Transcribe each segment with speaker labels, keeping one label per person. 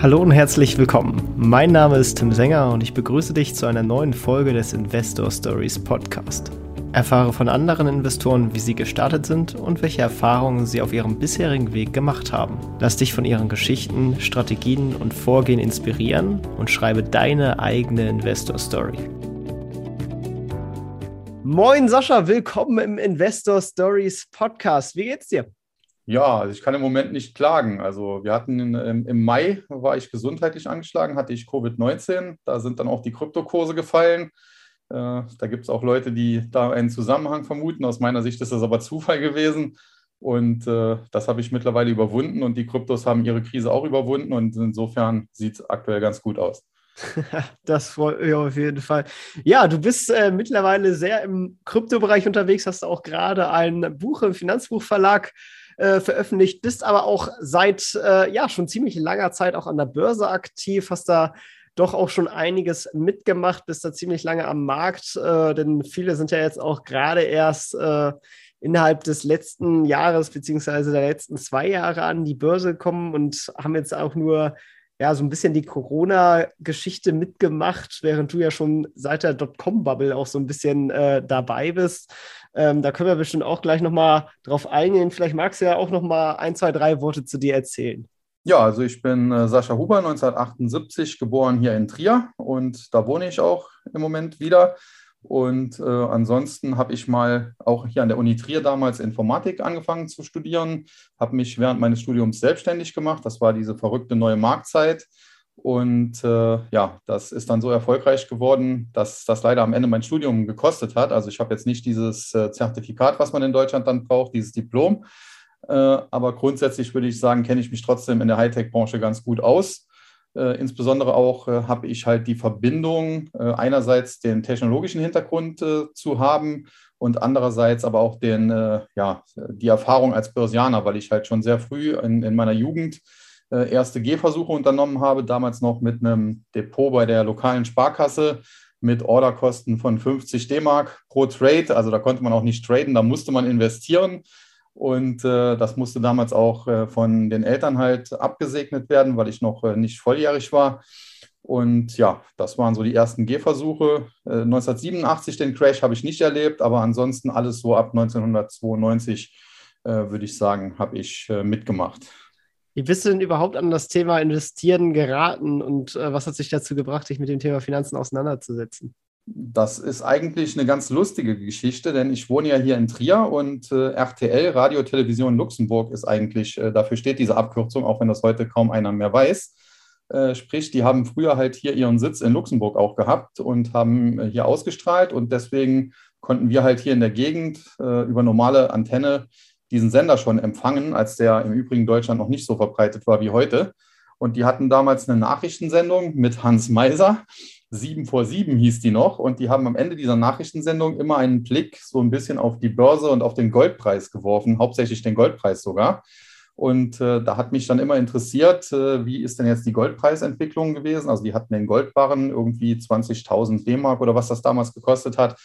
Speaker 1: Hallo und herzlich willkommen. Mein Name ist Tim Sänger und ich begrüße dich zu einer neuen Folge des Investor Stories Podcast. Erfahre von anderen Investoren, wie sie gestartet sind und welche Erfahrungen sie auf ihrem bisherigen Weg gemacht haben. Lass dich von ihren Geschichten, Strategien und Vorgehen inspirieren und schreibe deine eigene Investor Story. Moin Sascha, willkommen im Investor Stories Podcast. Wie geht's dir?
Speaker 2: Ja, also ich kann im Moment nicht klagen. Also wir hatten in, im Mai, war ich gesundheitlich angeschlagen, hatte ich Covid-19. Da sind dann auch die Kryptokurse gefallen. Äh, da gibt es auch Leute, die da einen Zusammenhang vermuten. Aus meiner Sicht ist das aber Zufall gewesen. Und äh, das habe ich mittlerweile überwunden und die Kryptos haben ihre Krise auch überwunden und insofern sieht es aktuell ganz gut aus.
Speaker 1: Das freut mich auf jeden Fall. Ja, du bist äh, mittlerweile sehr im Kryptobereich unterwegs, hast auch gerade ein Buch im Finanzbuchverlag äh, veröffentlicht, bist aber auch seit äh, ja schon ziemlich langer Zeit auch an der Börse aktiv, hast da doch auch schon einiges mitgemacht, bist da ziemlich lange am Markt, äh, denn viele sind ja jetzt auch gerade erst äh, innerhalb des letzten Jahres beziehungsweise der letzten zwei Jahre an die Börse gekommen und haben jetzt auch nur ja, so ein bisschen die Corona-Geschichte mitgemacht, während du ja schon seit der Dotcom-Bubble auch so ein bisschen äh, dabei bist. Ähm, da können wir bestimmt auch gleich nochmal drauf eingehen. Vielleicht magst du ja auch nochmal ein, zwei, drei Worte zu dir erzählen.
Speaker 2: Ja, also ich bin äh, Sascha Huber, 1978 geboren hier in Trier und da wohne ich auch im Moment wieder. Und äh, ansonsten habe ich mal auch hier an der Uni Trier damals Informatik angefangen zu studieren, habe mich während meines Studiums selbstständig gemacht. Das war diese verrückte neue Marktzeit. Und äh, ja, das ist dann so erfolgreich geworden, dass das leider am Ende mein Studium gekostet hat. Also ich habe jetzt nicht dieses äh, Zertifikat, was man in Deutschland dann braucht, dieses Diplom. Äh, aber grundsätzlich würde ich sagen, kenne ich mich trotzdem in der Hightech-Branche ganz gut aus. Äh, insbesondere auch äh, habe ich halt die Verbindung, äh, einerseits den technologischen Hintergrund zu haben und andererseits aber auch den, ja, die Erfahrung als Börsianer, weil ich halt schon sehr früh in, in meiner Jugend äh, erste Gehversuche unternommen habe, damals noch mit einem Depot bei der lokalen Sparkasse mit Orderkosten von 50 D-Mark pro Trade. Also da konnte man auch nicht traden, da musste man investieren. Und äh, das musste damals auch äh, von den Eltern halt abgesegnet werden, weil ich noch äh, nicht volljährig war. Und ja, das waren so die ersten Gehversuche. 1987 äh, den Crash habe ich nicht erlebt, aber ansonsten alles so ab 1992, äh, würde ich sagen, habe ich mitgemacht.
Speaker 1: Wie bist du denn überhaupt an das Thema Investieren geraten und was hat sich dazu gebracht, dich mit dem Thema Finanzen auseinanderzusetzen?
Speaker 2: Das ist eigentlich eine ganz lustige Geschichte, denn ich wohne ja hier in Trier und äh, RTL, Radio Television Luxemburg, ist eigentlich, äh, dafür steht diese Abkürzung, auch wenn das heute kaum einer mehr weiß. Äh, sprich, die haben früher halt hier ihren Sitz in Luxemburg auch gehabt und haben äh, hier ausgestrahlt und deswegen konnten wir halt hier in der Gegend äh, über normale Antenne diesen Sender schon empfangen, als der im Übrigen Deutschland noch nicht so verbreitet war wie heute. Und die hatten damals eine Nachrichtensendung mit Hans Meiser 7 vor 7 hieß die noch. Und die haben am Ende dieser Nachrichtensendung immer einen Blick so ein bisschen auf die Börse und auf den Goldpreis geworfen, hauptsächlich den Goldpreis sogar. Und äh, da hat mich dann immer interessiert, äh, wie ist denn jetzt die Goldpreisentwicklung gewesen? Also die hatten den Goldbarren irgendwie 20.000 D-Mark oder was das damals gekostet hat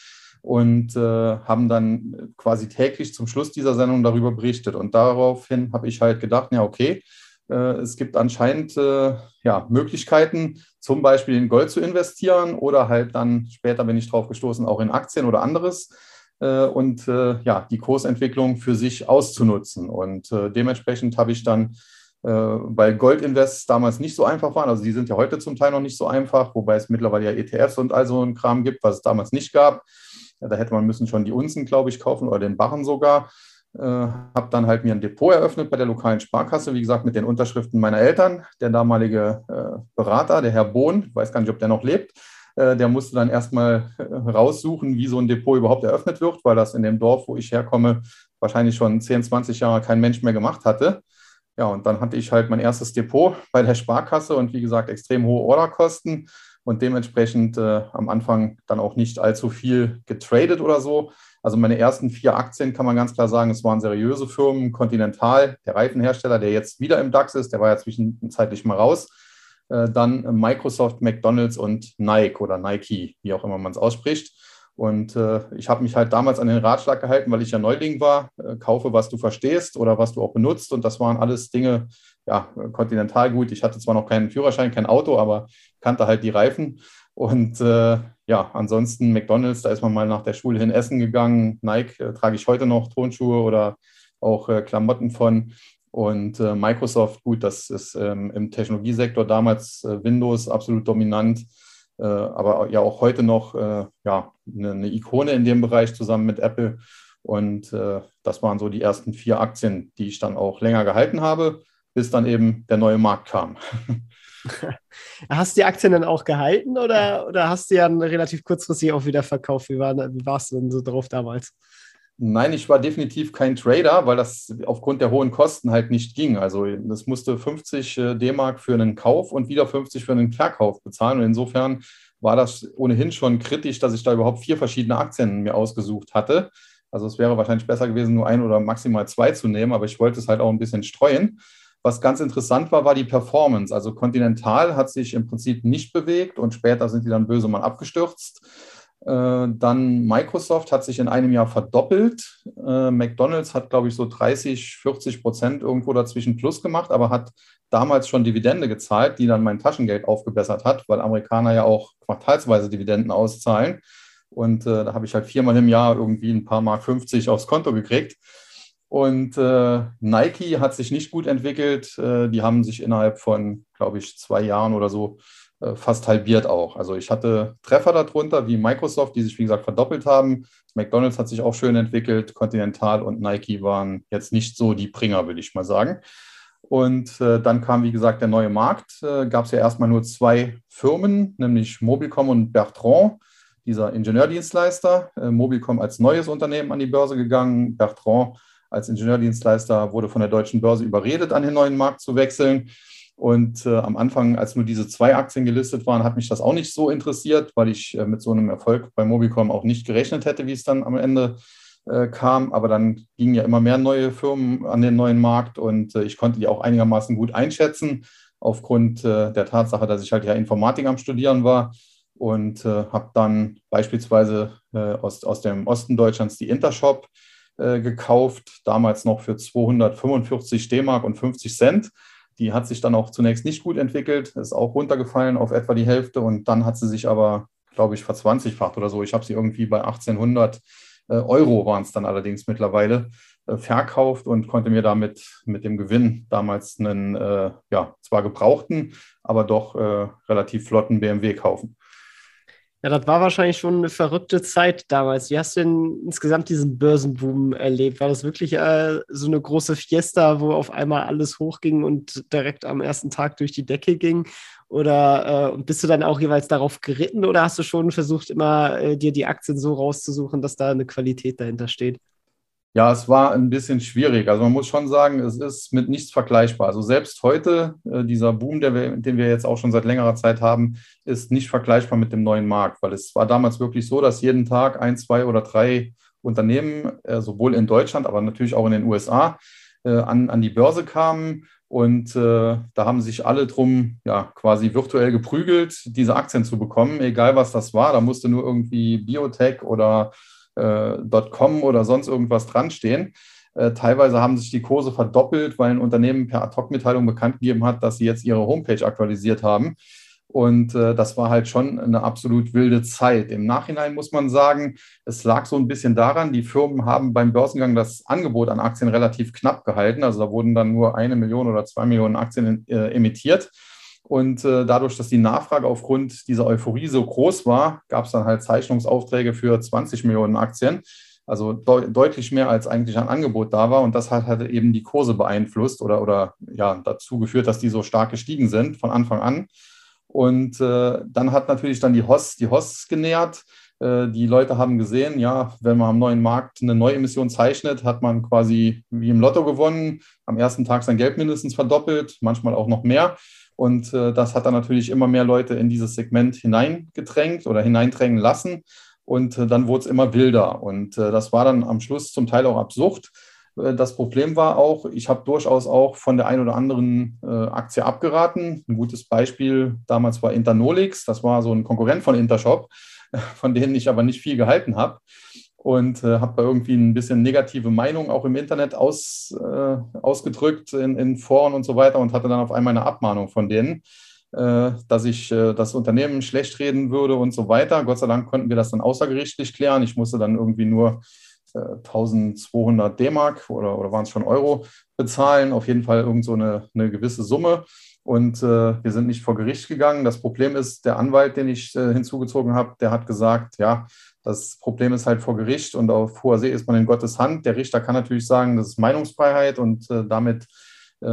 Speaker 2: und äh, haben dann quasi täglich zum Schluss dieser Sendung darüber berichtet. Und daraufhin habe ich halt gedacht, ja, okay, äh, es gibt anscheinend äh, ja, Möglichkeiten, zum Beispiel in Gold zu investieren oder halt dann später bin ich drauf gestoßen, auch in Aktien oder anderes äh, und ja, die Kursentwicklung für sich auszunutzen. Und dementsprechend habe ich dann, weil Goldinvests damals nicht so einfach waren, also die sind ja heute zum Teil noch nicht so einfach, wobei es mittlerweile ja ETFs und all so ein Kram gibt, was es damals nicht gab. Da hätte man müssen schon die Unzen, glaube ich, kaufen oder den Barren sogar. Äh, habe dann halt mir ein Depot eröffnet bei der lokalen Sparkasse, wie gesagt, mit den Unterschriften meiner Eltern. Der damalige äh, Berater, der Herr Bohn, weiß gar nicht, ob der noch lebt, äh, der musste dann erstmal äh, raussuchen, wie so ein Depot überhaupt eröffnet wird, weil das in dem Dorf, wo ich herkomme, wahrscheinlich schon 10, 20 Jahre kein Mensch mehr gemacht hatte. Ja, und dann hatte ich halt mein erstes Depot bei der Sparkasse und wie gesagt, extrem hohe Orderkosten und dementsprechend äh, am Anfang dann auch nicht allzu viel getradet oder so. Also meine ersten vier Aktien kann man ganz klar sagen, es waren seriöse Firmen. Continental, der Reifenhersteller, der jetzt wieder im DAX ist, der war ja zwischenzeitlich mal raus. Äh, dann Microsoft, McDonald's und Nike oder Nike, wie auch immer man es ausspricht. Und äh, ich habe mich halt damals an den Ratschlag gehalten, weil ich ja Neuling war, äh, kaufe, was du verstehst oder was du auch benutzt. Und das waren alles Dinge, ja, Kontinentalgut. Ich hatte zwar noch keinen Führerschein, kein Auto, aber kannte halt die Reifen. Und äh, ja, ansonsten McDonalds, da ist man mal nach der Schule hin essen gegangen. Nike äh, trage ich heute noch Tonschuhe oder auch äh, Klamotten von. Und äh, Microsoft, gut, das ist ähm, im Technologiesektor damals äh, Windows absolut dominant, äh, aber ja auch heute noch ja, eine, eine, Ikone in dem Bereich zusammen mit Apple. Und das waren so die ersten vier Aktien, die ich dann auch länger gehalten habe, bis dann eben der neue Markt kam.
Speaker 1: Hast du die Aktien dann auch gehalten oder, oder hast du ja relativ kurzfristig auch wieder verkauft? Wie, war, wie warst du denn so drauf damals?
Speaker 2: Nein, ich war definitiv kein Trader, weil das aufgrund der hohen Kosten halt nicht ging. Also das musste 50 äh, D-Mark für einen Kauf und wieder 50 für einen Verkauf bezahlen. Und insofern war das ohnehin schon kritisch, dass ich da überhaupt vier verschiedene Aktien mir ausgesucht hatte. Also es wäre wahrscheinlich besser gewesen, nur ein oder maximal zwei zu nehmen, aber ich wollte es halt auch ein bisschen streuen. Was ganz interessant war, war die Performance. Also Continental hat sich im Prinzip nicht bewegt und später sind die dann böse mal abgestürzt. Äh, dann Microsoft hat sich in einem Jahr verdoppelt. Äh, McDonald's hat, glaube ich, so 30, 40 Prozent irgendwo dazwischen plus gemacht, aber hat damals schon Dividende gezahlt, die dann mein Taschengeld aufgebessert hat, weil Amerikaner ja auch quartalsweise Dividenden auszahlen. Und äh, da habe ich halt viermal im Jahr irgendwie ein paar Mark 50 aufs Konto gekriegt. Und äh, Nike hat sich nicht gut entwickelt. Äh, die haben sich innerhalb von, glaube ich, zwei Jahren oder so äh, fast halbiert auch. Also ich hatte Treffer darunter, wie Microsoft, die sich, wie gesagt, verdoppelt haben. McDonald's hat sich auch schön entwickelt. Continental und Nike waren jetzt nicht so die Bringer, würde ich mal sagen. Und äh, dann kam, wie gesagt, der neue Markt. Äh, Gab es ja erstmal nur zwei Firmen, nämlich Mobilcom und Bertrand, dieser Ingenieurdienstleister. Äh, Mobilcom als neues Unternehmen an die Börse gegangen, Bertrand als Ingenieurdienstleister wurde von der deutschen Börse überredet, an den neuen Markt zu wechseln. Und äh, am Anfang, als nur diese zwei Aktien gelistet waren, hat mich das auch nicht so interessiert, weil ich äh, mit so einem Erfolg bei Mobicom auch nicht gerechnet hätte, wie es dann am Ende äh, kam. Aber dann gingen ja immer mehr neue Firmen an den neuen Markt und äh, ich konnte die auch einigermaßen gut einschätzen, aufgrund äh, der Tatsache, dass ich halt ja Informatik am Studieren war und äh, habe dann beispielsweise aus, aus dem Osten Deutschlands die Intershop äh, gekauft, damals noch für 245 D-Mark und 50 Cent. Die hat sich dann auch zunächst nicht gut entwickelt, ist auch runtergefallen auf etwa die Hälfte und dann hat sie sich aber, glaube ich, verzwanzigfacht oder so. Ich habe sie irgendwie bei 1800 äh, Euro waren es dann allerdings mittlerweile äh, verkauft und konnte mir damit mit dem Gewinn damals einen, äh, ja, zwar gebrauchten, aber doch äh, relativ flotten BMW kaufen.
Speaker 1: Ja, das war wahrscheinlich schon eine verrückte Zeit damals. Wie hast du denn insgesamt diesen Börsenboom erlebt? War das wirklich äh, so eine große Fiesta, wo auf einmal alles hochging und direkt am ersten Tag durch die Decke ging? Oder äh, bist du dann auch jeweils darauf geritten oder hast du schon versucht, immer äh, dir die Aktien so rauszusuchen, dass da eine Qualität dahinter steht?
Speaker 2: Ja, es war ein bisschen schwierig. Also man muss schon sagen, es ist mit nichts vergleichbar. Also selbst heute, äh, dieser Boom, wir, den wir jetzt auch schon seit längerer Zeit haben, ist nicht vergleichbar mit dem neuen Markt, weil es war damals wirklich so, dass jeden Tag ein, zwei oder drei Unternehmen, äh, sowohl in Deutschland, aber natürlich auch in den USA, äh, an, an die Börse kamen. Und äh, da haben sich alle drum ja quasi virtuell geprügelt, diese Aktien zu bekommen, egal was das war. Da musste nur irgendwie Biotech oder äh, .com oder sonst irgendwas dran stehen. Äh, teilweise haben sich die Kurse verdoppelt, weil ein Unternehmen per Ad-Hoc-Mitteilung bekannt gegeben hat, dass sie jetzt ihre Homepage aktualisiert haben. Und äh, das war halt schon eine absolut wilde Zeit. Im Nachhinein muss man sagen, es lag so ein bisschen daran, die Firmen haben beim Börsengang das Angebot an Aktien relativ knapp gehalten. Also da wurden dann nur eine Million oder zwei Millionen Aktien äh, emittiert. Und äh, dadurch, dass die Nachfrage aufgrund dieser Euphorie so groß war, gab es dann halt Zeichnungsaufträge für 20 Millionen Aktien. Also de deutlich mehr als eigentlich ein Angebot da war. Und das hat halt eben die Kurse beeinflusst oder, oder ja, dazu geführt, dass die so stark gestiegen sind von Anfang an. Und äh, dann hat natürlich dann die HOS die HOS genährt. Äh, die Leute haben gesehen, ja, wenn man am neuen Markt eine Neuemission zeichnet, hat man quasi wie im Lotto gewonnen, am ersten Tag sein Geld mindestens verdoppelt, manchmal auch noch mehr. Und äh, das hat dann natürlich immer mehr Leute in dieses Segment hineingedrängt oder hineindrängen lassen. Und äh, dann wurde es immer wilder. Und äh, das war dann am Schluss zum Teil auch absurd. Äh, das Problem war auch, ich habe durchaus auch von der einen oder anderen äh, Aktie abgeraten. Ein gutes Beispiel damals war Internolix. Das war so ein Konkurrent von Intershop, von denen ich aber nicht viel gehalten habe. Und äh, habe da irgendwie ein bisschen negative Meinung auch im Internet aus, äh, ausgedrückt in, in Foren und so weiter und hatte dann auf einmal eine Abmahnung von denen, äh, dass ich äh, das Unternehmen schlecht reden würde und so weiter. Gott sei Dank konnten wir das dann außergerichtlich klären. Ich musste dann irgendwie nur 1200 D-Mark oder, oder waren es schon Euro bezahlen, auf jeden Fall irgend so eine, eine gewisse Summe. Und äh, wir sind nicht vor Gericht gegangen. Das Problem ist, der Anwalt, den ich äh, hinzugezogen habe, der hat gesagt, ja, das Problem ist halt vor Gericht und auf hoher See ist man in Gottes Hand. Der Richter kann natürlich sagen, das ist Meinungsfreiheit und äh, damit äh,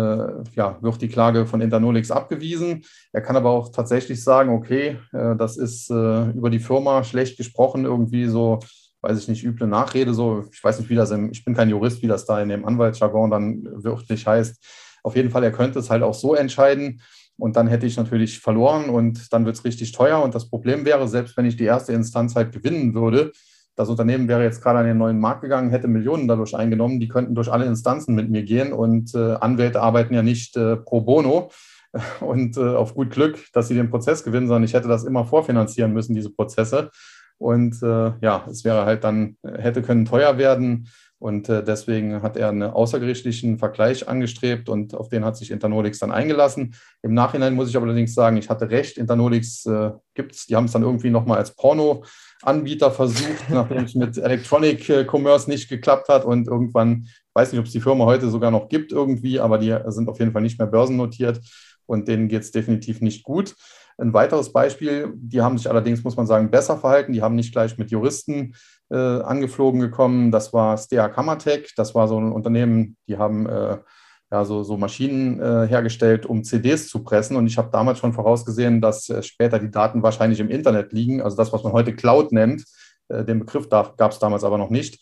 Speaker 2: ja, wird die Klage von Internolix abgewiesen. Er kann aber auch tatsächlich sagen, okay, äh, das ist äh, über die Firma schlecht gesprochen, irgendwie so weiß ich nicht, üble Nachrede, so, ich weiß nicht, wie das im, ich bin kein Jurist, wie das da in dem Anwaltsjargon dann wirklich heißt. Auf jeden Fall, er könnte es halt auch so entscheiden und dann hätte ich natürlich verloren und dann wird es richtig teuer. Und das Problem wäre, selbst wenn ich die erste Instanz halt gewinnen würde, das Unternehmen wäre jetzt gerade an den neuen Markt gegangen, hätte Millionen dadurch eingenommen, die könnten durch alle Instanzen mit mir gehen und äh, Anwälte arbeiten ja nicht äh, pro bono und äh, auf gut Glück, dass sie den Prozess gewinnen, sondern ich hätte das immer vorfinanzieren müssen, diese Prozesse. Und äh, ja, es wäre halt dann, hätte können teuer werden. Und äh, deswegen hat er einen außergerichtlichen Vergleich angestrebt und auf den hat sich Internolix dann eingelassen. Im Nachhinein muss ich allerdings sagen, ich hatte recht. Internolix äh, gibt es, die haben es dann irgendwie nochmal als Porno-Anbieter versucht, nachdem es mit Electronic äh, Commerce nicht geklappt hat. Und irgendwann, ich weiß nicht, ob es die Firma heute sogar noch gibt irgendwie, aber die sind auf jeden Fall nicht mehr börsennotiert und denen geht es definitiv nicht gut. Ein weiteres Beispiel, die haben sich allerdings, muss man sagen, besser verhalten. Die haben nicht gleich mit Juristen äh, angeflogen gekommen. Das war Stea Kamatec. Das war so ein Unternehmen, die haben äh, ja, so, so Maschinen äh, hergestellt, um CDs zu pressen. Und ich habe damals schon vorausgesehen, dass äh, später die Daten wahrscheinlich im Internet liegen. Also das, was man heute Cloud nennt. Äh, den Begriff gab es damals aber noch nicht.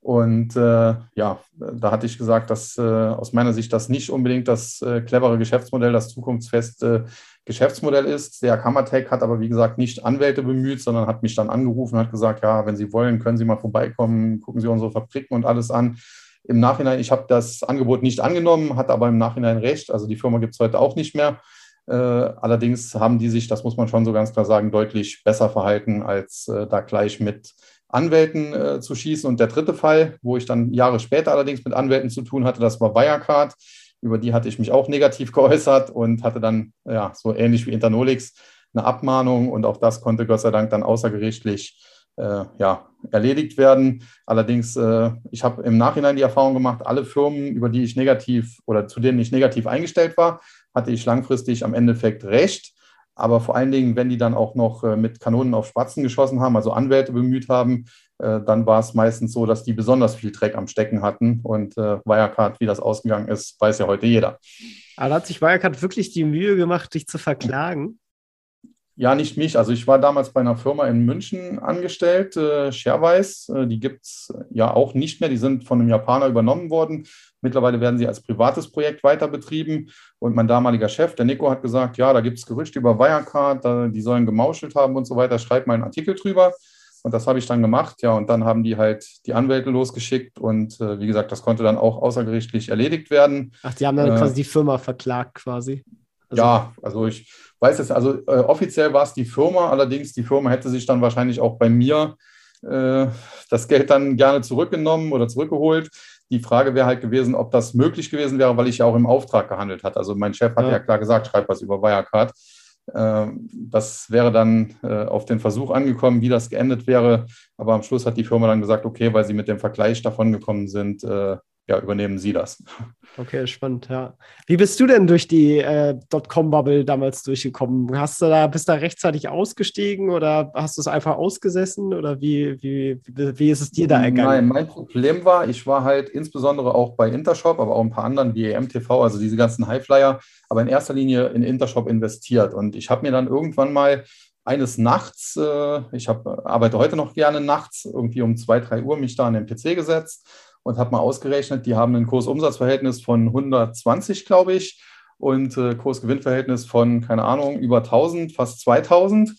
Speaker 2: Und äh, ja, da hatte ich gesagt, dass äh, aus meiner Sicht das nicht unbedingt das äh, clevere Geschäftsmodell, das zukunftsfeste Geschäftsmodell ist. Der Kammertech hat aber, wie gesagt, nicht Anwälte bemüht, sondern hat mich dann angerufen und hat gesagt, ja, wenn Sie wollen, können Sie mal vorbeikommen, gucken Sie unsere Fabriken und alles an. Im Nachhinein, ich habe das Angebot nicht angenommen, hatte aber im Nachhinein recht. Also die Firma gibt es heute auch nicht mehr. Äh, allerdings haben die sich, das muss man schon so ganz klar sagen, deutlich besser verhalten, als äh, da gleich mit Anwälten äh, zu schießen. Und der dritte Fall, wo ich dann Jahre später allerdings mit Anwälten zu tun hatte, das war Wirecard. Über die hatte ich mich auch negativ geäußert und hatte dann, ja, so ähnlich wie Internolix, eine Abmahnung. Und auch das konnte Gott sei Dank dann außergerichtlich äh, ja, erledigt werden. Allerdings, äh, ich habe im Nachhinein die Erfahrung gemacht, alle Firmen, über die ich negativ oder zu denen ich negativ eingestellt war, hatte ich langfristig am Endeffekt recht. Aber vor allen Dingen, wenn die dann auch noch äh, mit Kanonen auf Spatzen geschossen haben, also Anwälte bemüht haben, dann war es meistens so, dass die besonders viel Dreck am Stecken hatten. Und äh, Wirecard, wie das ausgegangen ist, weiß ja heute jeder.
Speaker 1: Aber da hat sich Wirecard wirklich die Mühe gemacht, dich zu verklagen?
Speaker 2: Ja, nicht mich. Also ich war damals bei einer Firma in München angestellt, äh, Sharewise. Äh, die gibt es ja auch nicht mehr. Die sind von einem Japaner übernommen worden. Mittlerweile werden sie als privates Projekt weiter betrieben. Und mein damaliger Chef, der Nico, hat gesagt, ja, da gibt es Gerüchte über Wirecard, da, die sollen gemauschelt haben und so weiter. Schreib mal einen Artikel drüber. Und das habe ich dann gemacht, ja, und dann haben die halt die Anwälte losgeschickt und äh, wie gesagt, das konnte dann auch außergerichtlich erledigt werden.
Speaker 1: Ach, die haben dann äh, quasi die Firma verklagt quasi.
Speaker 2: Also, ja, also ich weiß es, also äh, offiziell war es die Firma, allerdings die Firma hätte sich dann wahrscheinlich auch bei mir äh, das Geld dann gerne zurückgenommen oder zurückgeholt. Die Frage wäre halt gewesen, ob das möglich gewesen wäre, weil ich ja auch im Auftrag gehandelt hat. Also mein Chef hat ja, ja klar gesagt, schreib was über Wirecard. Ähm, das wäre dann äh, auf den Versuch angekommen, wie das geendet wäre. Aber am Schluss hat die Firma dann gesagt, okay, weil sie mit dem Vergleich davon gekommen sind, äh, ja, übernehmen Sie das.
Speaker 1: Okay, spannend, ja. Wie bist du denn durch die äh, Dotcom-Bubble damals durchgekommen? Hast du da, bist du da rechtzeitig ausgestiegen oder hast du es einfach ausgesessen oder wie, wie, wie, ist es dir da ergangen?
Speaker 2: Nein, mein Problem war, ich war halt insbesondere auch bei Intershop, aber auch ein paar anderen wie EMTV, also diese ganzen Highflyer, aber in erster Linie in Intershop investiert. Und ich habe mir dann irgendwann mal eines Nachts, äh, ich hab, arbeite heute noch gerne nachts, irgendwie um zwei, drei Uhr mich da an den PC gesetzt und habe mal ausgerechnet, die haben ein Kursumsatzverhältnis von 120, glaube ich, und äh, Kursgewinnverhältnis von, keine Ahnung, über 1000, fast 2000.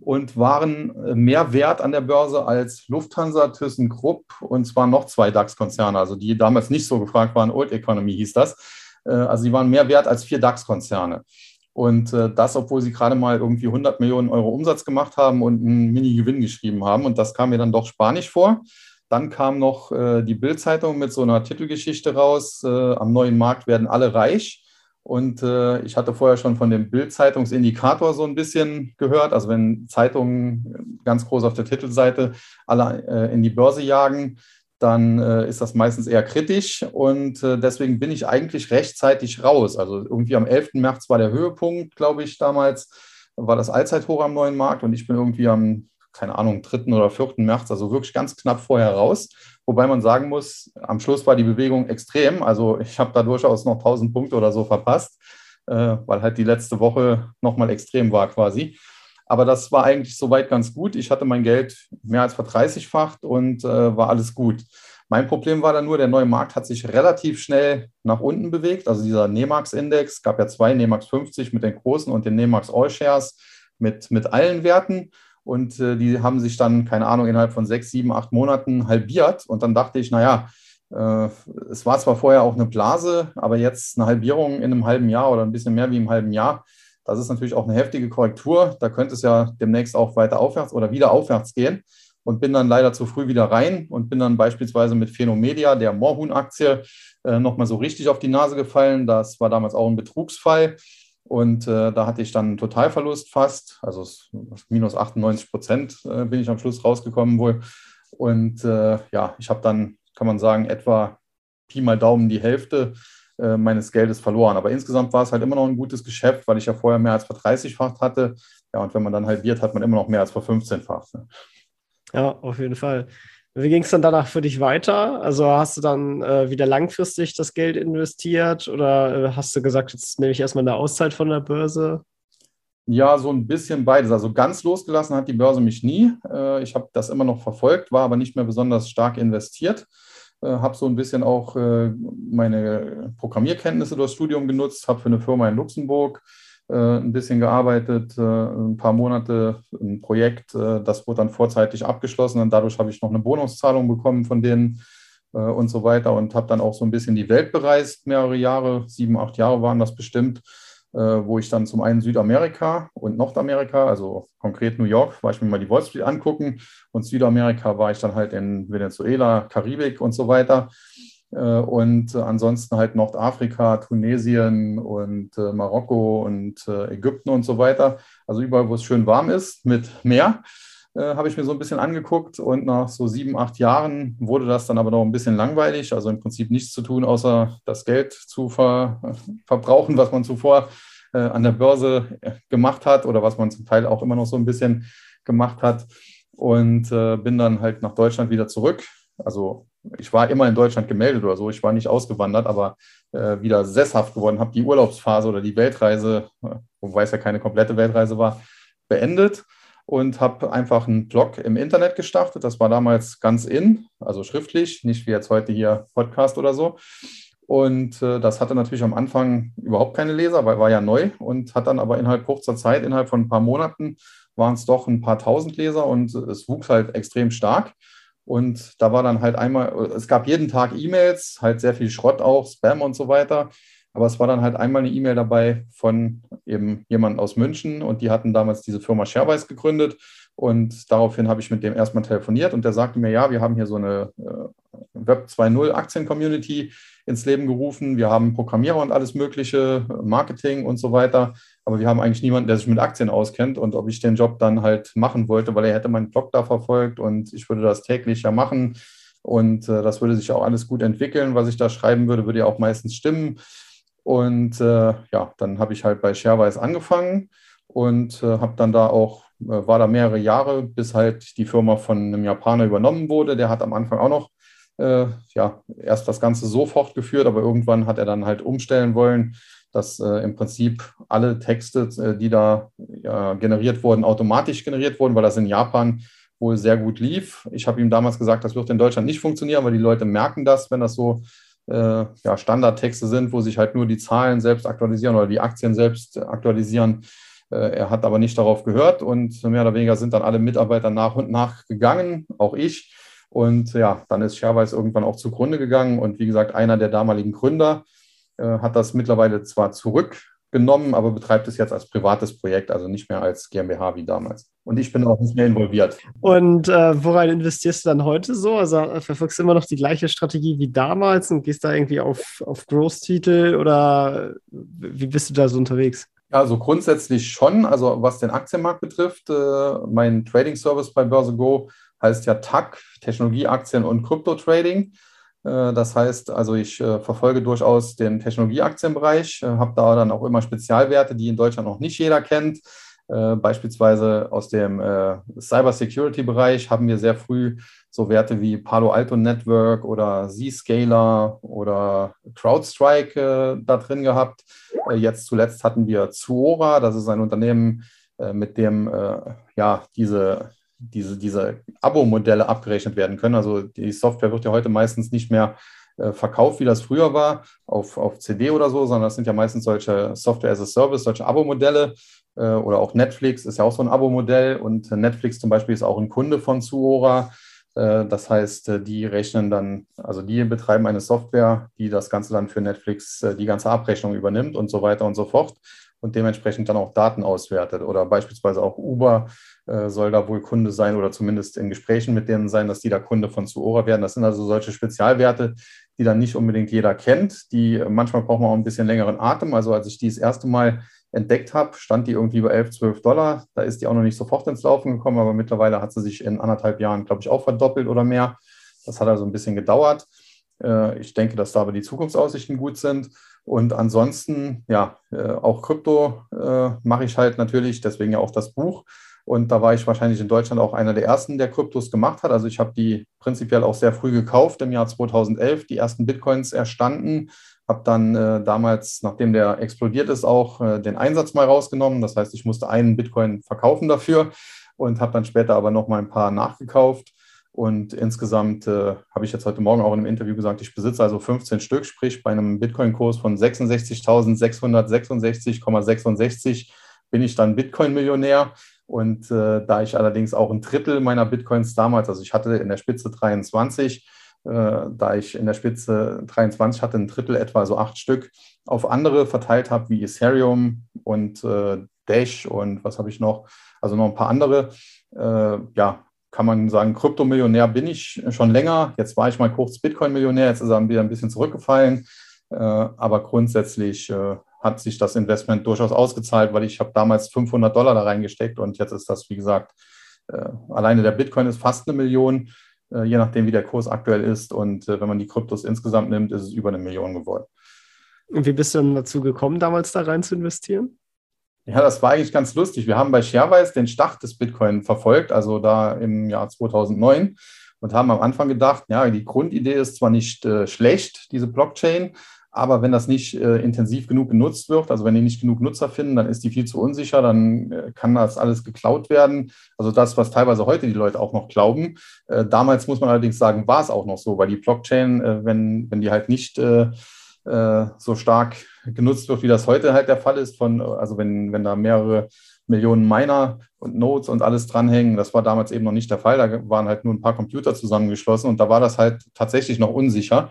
Speaker 2: und waren äh, mehr wert an der Börse als Lufthansa, ThyssenKrupp und zwar noch zwei DAX-Konzerne, also die damals nicht so gefragt waren, Old Economy hieß das. Äh, also sie waren mehr wert als vier DAX-Konzerne. Und äh, das, obwohl sie gerade mal irgendwie 100 Millionen Euro Umsatz gemacht haben und einen Mini-Gewinn geschrieben haben. Und das kam mir dann doch spanisch vor. Dann kam noch die Bild-Zeitung mit so einer Titelgeschichte raus. am neuen Markt werden alle reich. Und äh, ich hatte vorher schon von dem Bild-Zeitungsindikator so ein bisschen gehört. Also wenn Zeitungen ganz groß auf der Titelseite alle äh, in die Börse jagen, dann äh, ist das meistens eher kritisch. Und äh, deswegen bin ich eigentlich rechtzeitig raus. Also irgendwie am 11. März war der Höhepunkt, glaube ich, damals, war das Allzeithoch am neuen Markt. Und ich bin irgendwie am, keine Ahnung, 3. oder 4. März, also wirklich ganz knapp vorher raus. Wobei man sagen muss, am Schluss war die Bewegung extrem. Also ich habe da durchaus noch 1000 Punkte oder so verpasst, äh, weil halt die letzte Woche nochmal extrem war quasi. Aber das war eigentlich soweit ganz gut. Ich hatte mein Geld mehr als verdreißigfacht und äh, war alles gut. Mein Problem war dann nur, der neue Markt hat sich relativ schnell nach unten bewegt. Also dieser Nemax-Index, gab ja zwei, Nemax 50 mit den großen und den Nemax All Shares mit, mit allen Werten. Und äh, die haben sich dann, keine Ahnung, innerhalb von sechs, sieben, acht Monaten halbiert. Und dann dachte ich, naja, äh, es war zwar vorher auch eine Blase, aber jetzt eine Halbierung in einem halben Jahr oder ein bisschen mehr wie im halben Jahr, das ist natürlich auch eine heftige Korrektur. Da könnte es ja demnächst auch weiter aufwärts oder wieder aufwärts gehen. Und bin dann leider zu früh wieder rein und bin dann beispielsweise mit Phenomedia, der Morhun-Aktie, äh, nochmal so richtig auf die Nase gefallen. Das war damals auch ein Betrugsfall. Und äh, da hatte ich dann einen Totalverlust fast, also minus 98 Prozent äh, bin ich am Schluss rausgekommen wohl. Und äh, ja, ich habe dann, kann man sagen, etwa Pi mal Daumen die Hälfte äh, meines Geldes verloren. Aber insgesamt war es halt immer noch ein gutes Geschäft, weil ich ja vorher mehr als ver 30-fach hatte. Ja, und wenn man dann halbiert, hat man immer noch mehr als ver 15-fach. Ne?
Speaker 1: Ja, auf jeden Fall. Wie ging es dann danach für dich weiter? Also hast du dann äh, wieder langfristig das Geld investiert oder äh, hast du gesagt, jetzt nehme ich erstmal eine Auszeit von der Börse?
Speaker 2: Ja, so ein bisschen beides. Also ganz losgelassen hat die Börse mich nie. Äh, ich habe das immer noch verfolgt, war aber nicht mehr besonders stark investiert. Äh, habe so ein bisschen auch äh, meine Programmierkenntnisse durchs Studium genutzt, habe für eine Firma in Luxemburg äh, ein bisschen gearbeitet, äh, ein paar Monate, ein Projekt, äh, das wurde dann vorzeitig abgeschlossen und dadurch habe ich noch eine Bonuszahlung bekommen von denen und so weiter und habe dann auch so ein bisschen die Welt bereist, mehrere Jahre, sieben, acht Jahre waren das bestimmt, wo ich dann zum einen Südamerika und Nordamerika, also konkret New York, war ich mir mal die Wall Street angucken und Südamerika war ich dann halt in Venezuela, Karibik und so weiter. Äh, und ansonsten halt Nordafrika, Tunesien und äh, Marokko und äh, Ägypten und so weiter. Also überall, wo es schön warm ist mit Meer, habe ich mir so ein bisschen angeguckt. Und nach so sieben, acht Jahren wurde das dann aber noch ein bisschen langweilig. Also im Prinzip nichts zu tun, außer das Geld zu ver verbrauchen, was man zuvor an der Börse gemacht hat oder was man zum Teil auch immer noch so ein bisschen gemacht hat. Und bin dann halt nach Deutschland wieder zurück. Also ich war immer in Deutschland gemeldet oder so, ich war nicht ausgewandert, aber äh, wieder sesshaft geworden, habe die Urlaubsphase oder die Weltreise, äh, wobei es ja keine komplette Weltreise war, beendet und habe einfach einen Blog im Internet gestartet. Das war damals ganz in, also schriftlich, nicht wie jetzt heute hier Podcast oder so. Und äh, das hatte natürlich am Anfang überhaupt keine Leser, weil war ja neu und hat dann aber innerhalb kurzer Zeit, innerhalb von ein paar Monaten, waren es doch ein paar tausend Leser und es wuchs halt extrem stark. Und da war dann halt einmal, es gab jeden Tag E-Mails, halt sehr viel Schrott auch, Spam und so weiter. Aber es war dann halt einmal eine E-Mail dabei von eben jemand aus München und die hatten damals diese Firma Sharewise gegründet. Und daraufhin habe ich mit dem erstmal telefoniert und der sagte mir, ja, wir haben hier so eine äh, Web 2.0 Aktien-Community ins Leben gerufen. Wir haben Programmierer und alles Mögliche, Marketing und so weiter. Aber wir haben eigentlich niemanden, der sich mit Aktien auskennt und ob ich den Job dann halt machen wollte, weil er hätte meinen Blog da verfolgt und ich würde das täglich ja machen. Und äh, das würde sich auch alles gut entwickeln. Was ich da schreiben würde, würde ja auch meistens stimmen. Und äh, ja, dann habe ich halt bei Sharewise angefangen und äh, habe dann da auch, äh, war da mehrere Jahre, bis halt die Firma von einem Japaner übernommen wurde. Der hat am Anfang auch noch äh, ja, erst das Ganze so fortgeführt, aber irgendwann hat er dann halt umstellen wollen dass äh, im Prinzip alle Texte, äh, die da ja, generiert wurden, automatisch generiert wurden, weil das in Japan wohl sehr gut lief. Ich habe ihm damals gesagt, das wird in Deutschland nicht funktionieren, weil die Leute merken das, wenn das so äh, ja, Standardtexte sind, wo sich halt nur die Zahlen selbst aktualisieren oder die Aktien selbst aktualisieren. Äh, er hat aber nicht darauf gehört und mehr oder weniger sind dann alle Mitarbeiter nach und nach gegangen, auch ich. Und ja, dann ist Sharewise irgendwann auch zugrunde gegangen. Und wie gesagt, einer der damaligen Gründer äh, hat das mittlerweile zwar zurückgenommen, aber betreibt es jetzt als privates Projekt, also nicht mehr als GmbH wie damals. Und ich bin auch nicht mehr involviert.
Speaker 1: Und äh, worein investierst du dann heute so? Also äh, verfolgst du immer noch die gleiche Strategie wie damals und gehst da irgendwie auf, auf Growth-Titel oder wie bist du da so unterwegs?
Speaker 2: Ja, also grundsätzlich schon. Also was den Aktienmarkt betrifft, äh, mein Trading-Service bei Börse Go heißt ja TAC, Technologieaktien und Krypto-Trading. Äh, das heißt, also ich äh, verfolge durchaus den Technologieaktienbereich, habe da dann auch immer Spezialwerte, die in Deutschland noch nicht jeder kennt. Beispielsweise aus dem Cyber-Security-Bereich haben wir sehr früh so Werte wie Palo Alto Network oder Zscaler oder CrowdStrike da drin gehabt. Jetzt zuletzt hatten wir Zuora, das ist ein Unternehmen, mit dem ja diese diese, diese Abo-Modelle abgerechnet werden können. Also die Software wird ja heute meistens nicht mehr äh, verkauft, wie das früher war, auf, auf CD oder so, sondern das sind ja meistens solche Software as a Service, solche Abo-Modelle äh, oder auch Netflix ist ja auch so ein Abo-Modell und Netflix zum Beispiel ist auch ein Kunde von Zuora. Äh, das heißt, die rechnen dann, also die betreiben eine Software, die das Ganze dann für Netflix die ganze Abrechnung übernimmt und so weiter und so fort und dementsprechend dann auch Daten auswertet. Oder beispielsweise auch Uber soll da wohl Kunde sein oder zumindest in Gesprächen mit denen sein, dass die da Kunde von Zuora werden. Das sind also solche Spezialwerte, die dann nicht unbedingt jeder kennt. Die manchmal braucht man auch ein bisschen längeren Atem. Also als ich die das erste Mal entdeckt habe, stand die irgendwie bei 11, 12 Dollar. Da ist die auch noch nicht sofort ins Laufen gekommen, aber mittlerweile hat sie sich in anderthalb Jahren, glaube ich, auch verdoppelt oder mehr. Das hat also ein bisschen gedauert. Äh, ich denke, dass da aber die Zukunftsaussichten gut sind. Und ansonsten, ja, äh, auch Krypto äh, mache ich halt natürlich, deswegen ja auch das Buch. Und da war ich wahrscheinlich in Deutschland auch einer der ersten, der Kryptos gemacht hat. Also ich habe die prinzipiell auch sehr früh gekauft, im Jahr 2011, die ersten Bitcoins erstanden. Habe dann äh, damals, nachdem der explodiert ist, auch äh, den Einsatz mal rausgenommen. Das heißt, ich musste einen Bitcoin verkaufen dafür und habe dann später aber noch mal ein paar nachgekauft. Und insgesamt äh, habe ich jetzt heute Morgen auch in einem Interview gesagt, ich besitze also 15 Stück, sprich bei einem Bitcoin-Kurs von 66.666,66 bin ich dann Bitcoin-Millionär. Und äh, da ich allerdings auch ein Drittel meiner Bitcoins damals, also ich hatte in der Spitze 23, äh, da ich in der Spitze 23 hatte, ein Drittel etwa so acht Stück, auf andere verteilt habe, wie Ethereum und äh, Dash und was habe ich noch, also noch ein paar andere, äh, ja, kann man sagen, Kryptomillionär bin ich schon länger. Jetzt war ich mal kurz Bitcoin-Millionär, jetzt ist er wieder ein bisschen zurückgefallen. Äh, aber grundsätzlich äh, hat sich das Investment durchaus ausgezahlt, weil ich habe damals 500 Dollar da reingesteckt und jetzt ist das, wie gesagt, äh, alleine der Bitcoin ist fast eine Million, je nachdem, wie der Kurs aktuell ist. Und wenn man die Kryptos insgesamt nimmt, ist es über eine Million geworden.
Speaker 1: Und wie bist du dann dazu gekommen, damals da rein zu investieren?
Speaker 2: Ja, das war eigentlich ganz lustig. Wir haben bei Sharewise den Start des Bitcoin verfolgt, also da im Jahr 2009 und haben am Anfang gedacht, ja, die Grundidee ist zwar nicht äh, schlecht, diese Blockchain, aber wenn das nicht äh, intensiv genug genutzt wird, also wenn die nicht genug Nutzer finden, dann ist die viel zu unsicher, dann äh, kann das alles geklaut werden. Also das, was teilweise heute die Leute auch noch glauben. Äh, damals muss man allerdings sagen, war es auch noch so, weil die Blockchain, äh, wenn, wenn die halt nicht äh, äh, so stark genutzt wird, wie das heute halt der Fall ist, von, also wenn, wenn da mehrere Millionen Miner und Nodes und alles dranhängen. Das war damals eben noch nicht der Fall. Da waren halt nur ein paar Computer zusammengeschlossen und da war das halt tatsächlich noch unsicher.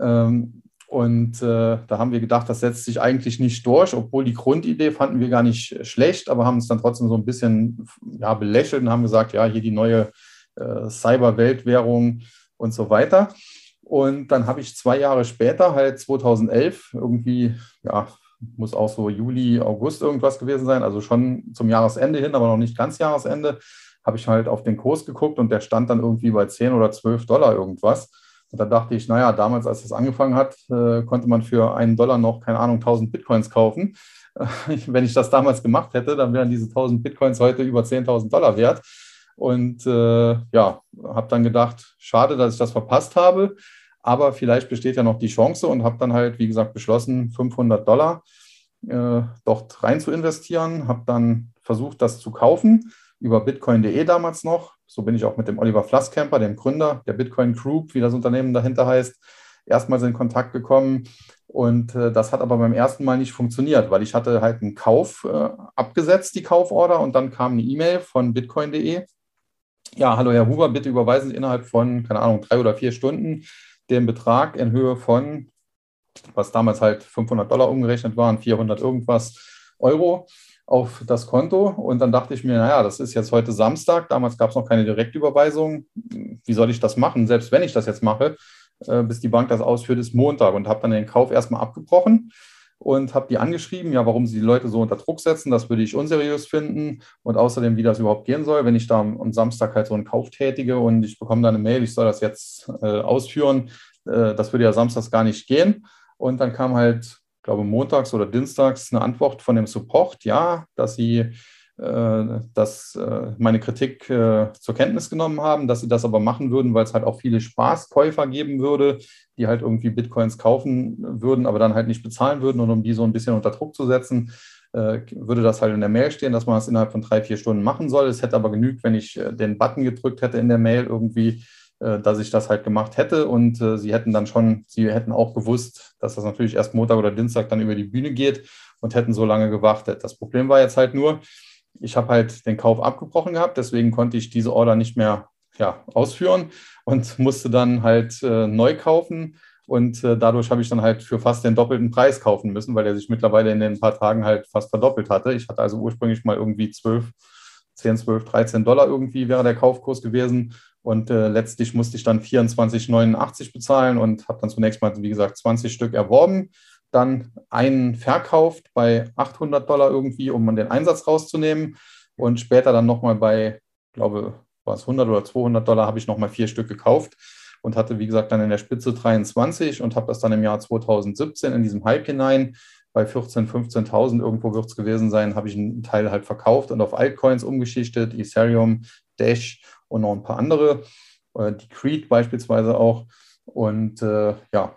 Speaker 2: Ähm, und äh, da haben wir gedacht, das setzt sich eigentlich nicht durch, obwohl die Grundidee fanden wir gar nicht schlecht, aber haben es dann trotzdem so ein bisschen ja, belächelt und haben gesagt, ja, hier die neue äh, Cyber-Weltwährung und so weiter. Und dann habe ich zwei Jahre später, halt 2011, irgendwie, ja, muss auch so Juli, August irgendwas gewesen sein, also schon zum Jahresende hin, aber noch nicht ganz Jahresende, habe ich halt auf den Kurs geguckt und der stand dann irgendwie bei 10 oder 12 Dollar irgendwas. Und da dachte ich, naja, damals, als es angefangen hat, äh, konnte man für einen Dollar noch, keine Ahnung, 1000 Bitcoins kaufen. Wenn ich das damals gemacht hätte, dann wären diese 1000 Bitcoins heute über 10.000 Dollar wert. Und äh, ja, habe dann gedacht, schade, dass ich das verpasst habe. Aber vielleicht besteht ja noch die Chance und habe dann halt, wie gesagt, beschlossen, 500 Dollar äh, dort rein zu investieren. Habe dann versucht, das zu kaufen über bitcoin.de damals noch. So bin ich auch mit dem Oliver Flasscamper, dem Gründer der Bitcoin Group, wie das Unternehmen dahinter heißt, erstmals in Kontakt gekommen. Und äh, das hat aber beim ersten Mal nicht funktioniert, weil ich hatte halt einen Kauf äh, abgesetzt, die Kauforder, und dann kam eine E-Mail von bitcoin.de. Ja, hallo Herr Huber, bitte überweisen Sie innerhalb von, keine Ahnung, drei oder vier Stunden den Betrag in Höhe von, was damals halt 500 Dollar umgerechnet waren, 400 irgendwas Euro auf das Konto. Und dann dachte ich mir, naja, das ist jetzt heute Samstag, damals gab es noch keine Direktüberweisung. Wie soll ich das machen, selbst wenn ich das jetzt mache? Äh, bis die Bank das ausführt, ist Montag und habe dann den Kauf erstmal abgebrochen und habe die angeschrieben, ja, warum sie die Leute so unter Druck setzen, das würde ich unseriös finden und außerdem, wie das überhaupt gehen soll, wenn ich da am Samstag halt so einen Kauf tätige und ich bekomme dann eine Mail, ich soll das jetzt äh, ausführen, äh, das würde ja samstags gar nicht gehen. Und dann kam halt, glaube montags oder dienstags eine Antwort von dem Support, ja, dass sie äh, dass äh, meine Kritik äh, zur Kenntnis genommen haben, dass sie das aber machen würden, weil es halt auch viele Spaßkäufer geben würde, die halt irgendwie Bitcoins kaufen würden, aber dann halt nicht bezahlen würden. Und um die so ein bisschen unter Druck zu setzen, würde das halt in der Mail stehen, dass man das innerhalb von drei, vier Stunden machen soll. Es hätte aber genügt, wenn ich den Button gedrückt hätte in der Mail irgendwie, dass ich das halt gemacht hätte. Und sie hätten dann schon, sie hätten auch gewusst, dass das natürlich erst Montag oder Dienstag dann über die Bühne geht und hätten so lange gewartet. Das Problem war jetzt halt nur, ich habe halt den Kauf abgebrochen gehabt, deswegen konnte ich diese Order nicht mehr ja, ausführen und musste dann halt äh, neu kaufen. Und äh, dadurch habe ich dann halt für fast den doppelten Preis kaufen müssen, weil er sich mittlerweile in den paar Tagen halt fast verdoppelt hatte. Ich hatte also ursprünglich mal irgendwie 12, 10, 12, 13 Dollar irgendwie wäre der Kaufkurs gewesen. Und äh, letztlich musste ich dann 24,89 bezahlen und habe dann zunächst mal, wie gesagt, 20 Stück erworben dann einen verkauft bei 800 Dollar irgendwie, um den Einsatz rauszunehmen. Und später dann nochmal bei, glaube war es 100 oder 200 Dollar, habe ich nochmal vier Stück gekauft und hatte, wie gesagt, dann in der Spitze 23 und habe das dann im Jahr 2017 in diesem Hype hinein bei 14.000, 15.000 irgendwo wird es gewesen sein, habe ich einen Teil halt verkauft und auf Altcoins umgeschichtet, Ethereum, Dash und noch ein paar andere, äh, die Creed beispielsweise auch. Und äh, ja,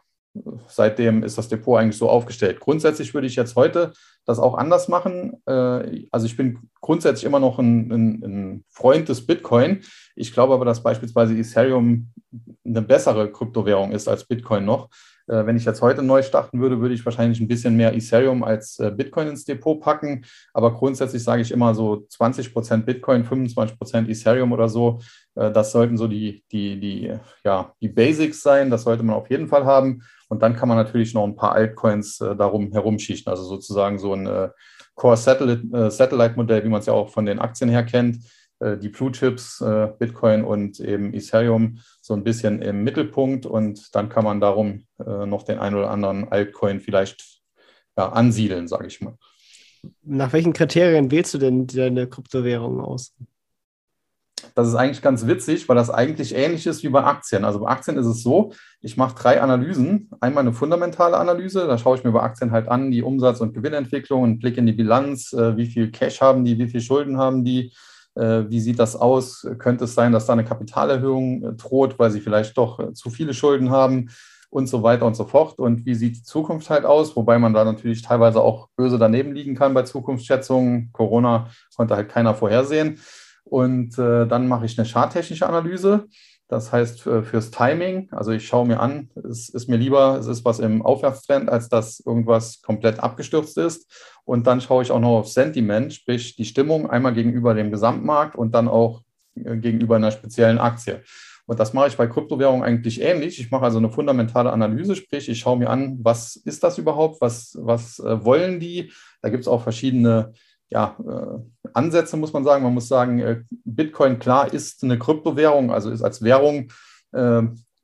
Speaker 2: seitdem ist das Depot eigentlich so aufgestellt. Grundsätzlich würde ich jetzt heute das auch anders machen. Äh, also ich bin grundsätzlich immer noch ein, ein, ein, Freund des Bitcoin. Ich glaube aber, dass beispielsweise Ethereum eine bessere Kryptowährung ist als Bitcoin noch. Äh, wenn ich jetzt heute neu starten würde, würde ich wahrscheinlich ein bisschen mehr Ethereum als äh, Bitcoin ins Depot packen. Aber grundsätzlich sage ich immer so 20 Prozent Bitcoin, 25 Prozent Ethereum oder so. Das sollten so die, die, die, ja, die Basics sein. Das sollte man auf jeden Fall haben. Und dann kann man natürlich noch ein paar Altcoins äh, darum herumschichten, also sozusagen so ein äh, Core Satellite, äh, wie man es ja auch von den Aktien her kennt. Äh, die Blue Chips, äh, Bitcoin und eben Ethereum so ein bisschen im Mittelpunkt. Und dann kann man darum äh, noch den einen oder anderen Altcoin vielleicht ja, ansiedeln, sage ich mal.
Speaker 1: Nach welchen Kriterien wählst du denn deine Kryptowährung aus?
Speaker 2: Das ist eigentlich ganz witzig, weil das eigentlich ähnlich ist wie bei Aktien. Also bei Aktien ist es so, ich mache drei Analysen. Einmal eine fundamentale Analyse, da schaue ich mir bei Aktien halt an, die Umsatz- und Gewinnentwicklung, einen Blick in die Bilanz, wie viel Cash haben die, wie viel Schulden haben die, wie sieht das aus? Könnte es sein, dass da eine Kapitalerhöhung äh, droht, weil sie vielleicht doch zu viele Schulden haben? und so weiter und so fort. Und wie sieht die Zukunft halt aus? Wobei man da natürlich teilweise auch böse daneben liegen kann bei Zukunftsschätzungen. Corona konnte halt keiner vorhersehen. Und äh, dann mache ich eine charttechnische Analyse. Das heißt, äh, fürs Timing, also ich schaue mir an, es ist mir lieber, es ist was im Aufwärtstrend, als dass irgendwas komplett abgestürzt ist. Und dann schaue ich auch noch auf Sentiment, sprich die Stimmung einmal gegenüber dem Gesamtmarkt und dann auch äh, gegenüber einer speziellen Aktie. Und das mache ich bei Kryptowährungen eigentlich ähnlich. Ich mache also eine fundamentale Analyse, sprich, ich schaue mir an, was ist das überhaupt, was, was äh, wollen die. Da gibt es auch verschiedene ja, äh, Ansätze, muss man sagen. Man muss sagen, äh, Bitcoin, klar, ist eine Kryptowährung, also ist als Währung, äh,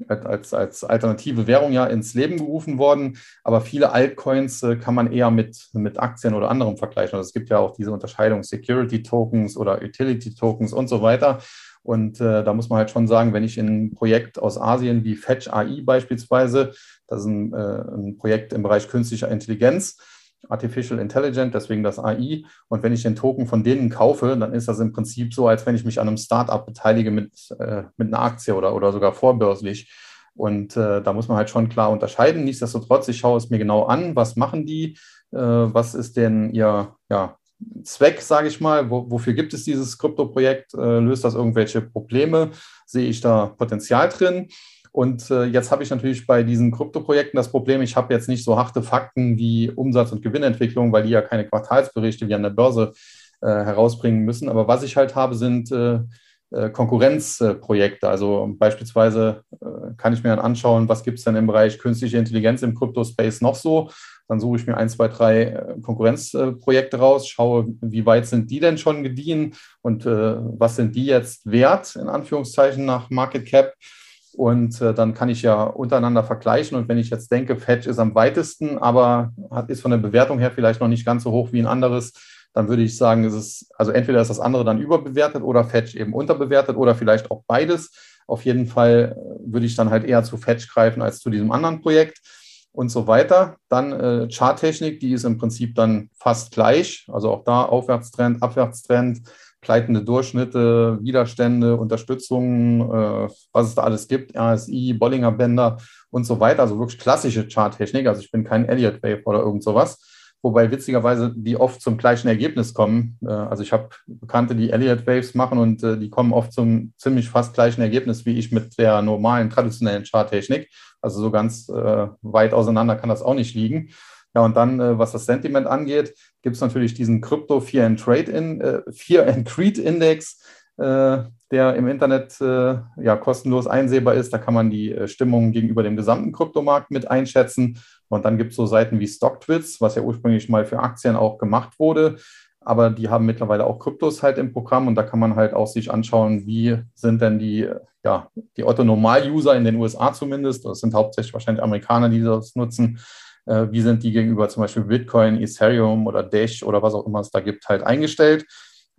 Speaker 2: als, als alternative Währung ja ins Leben gerufen worden. Aber viele Altcoins äh, kann man eher mit, mit Aktien oder anderem vergleichen. Also es gibt ja auch diese Unterscheidung Security Tokens oder Utility Tokens und so weiter. Und äh, da muss man halt schon sagen, wenn ich in ein Projekt aus Asien wie Fetch AI beispielsweise, das ist ein, äh, ein Projekt im Bereich künstlicher Intelligenz, Artificial Intelligence, deswegen das AI. Und wenn ich den Token von denen kaufe, dann ist das im Prinzip so, als wenn ich mich an einem Startup beteilige mit, äh, mit einer Aktie oder, oder sogar vorbörslich. Und äh, da muss man halt schon klar unterscheiden. Nichtsdestotrotz, ich schaue es mir genau an, was machen die, äh, was ist denn ihr ja, Zweck, sage ich mal, Wo, wofür gibt es dieses Krypto-Projekt, äh, löst das irgendwelche Probleme, sehe ich da Potenzial drin? Und äh, jetzt habe ich natürlich bei diesen Krypto-Projekten das Problem, ich habe jetzt nicht so harte Fakten wie Umsatz- und Gewinnentwicklung, weil die ja keine Quartalsberichte wie an der Börse äh, herausbringen müssen. Aber was ich halt habe, sind äh, äh, Konkurrenzprojekte. Also beispielsweise äh, kann ich mir dann anschauen, was gibt es denn im Bereich künstliche Intelligenz im Kryptospace noch so. Dann suche ich mir ein, zwei, drei äh, Konkurrenzprojekte raus, schaue, wie weit sind die denn schon gediehen und was sind die jetzt wert, in Anführungszeichen, nach Market Cap. Und dann kann ich ja untereinander vergleichen. Und wenn ich jetzt denke, Fetch ist am weitesten, aber ist von der Bewertung her vielleicht noch nicht ganz so hoch wie ein anderes, dann würde ich sagen, ist es, also entweder ist das andere dann überbewertet oder Fetch eben unterbewertet oder vielleicht auch beides. Auf jeden Fall äh, würde ich dann halt eher zu Fetch greifen als zu diesem anderen Projekt und so weiter. Dann äh, Charttechnik, die ist im Prinzip dann fast gleich. Also auch da Aufwärtstrend, Abwärtstrend, pleitende Durchschnitte, Widerstände, Unterstützungen, äh, was es da alles gibt, RSI, Bollinger Bänder und so weiter. Also wirklich klassische Charttechnik. Also ich bin kein Elliott Wave oder irgend sowas wobei witzigerweise die oft zum gleichen Ergebnis kommen. Äh, also ich habe Bekannte, die Elliott Waves machen und äh, die kommen oft zum ziemlich fast gleichen Ergebnis wie ich mit der normalen traditionellen Charttechnik. Also so ganz äh, weit auseinander kann das auch nicht liegen. Ja, und dann, was das Sentiment angeht, gibt es natürlich diesen Crypto Fear and Trade in, äh, Fear and Creed Index, äh, der im Internet äh, ja kostenlos einsehbar ist. Da kann man die Stimmung gegenüber dem gesamten Kryptomarkt mit einschätzen. Und dann gibt es so Seiten wie StockTwits, was ja ursprünglich mal für Aktien auch gemacht wurde. Aber die haben mittlerweile auch Kryptos halt im Programm und da kann man halt auch sich anschauen, wie sind denn die, ja, die Otto-Normal-User in den USA zumindest, das sind hauptsächlich wahrscheinlich Amerikaner, die das nutzen, äh, wie sind die gegenüber zum Beispiel Bitcoin, Ethereum oder Dash oder was auch immer es da gibt, halt eingestellt.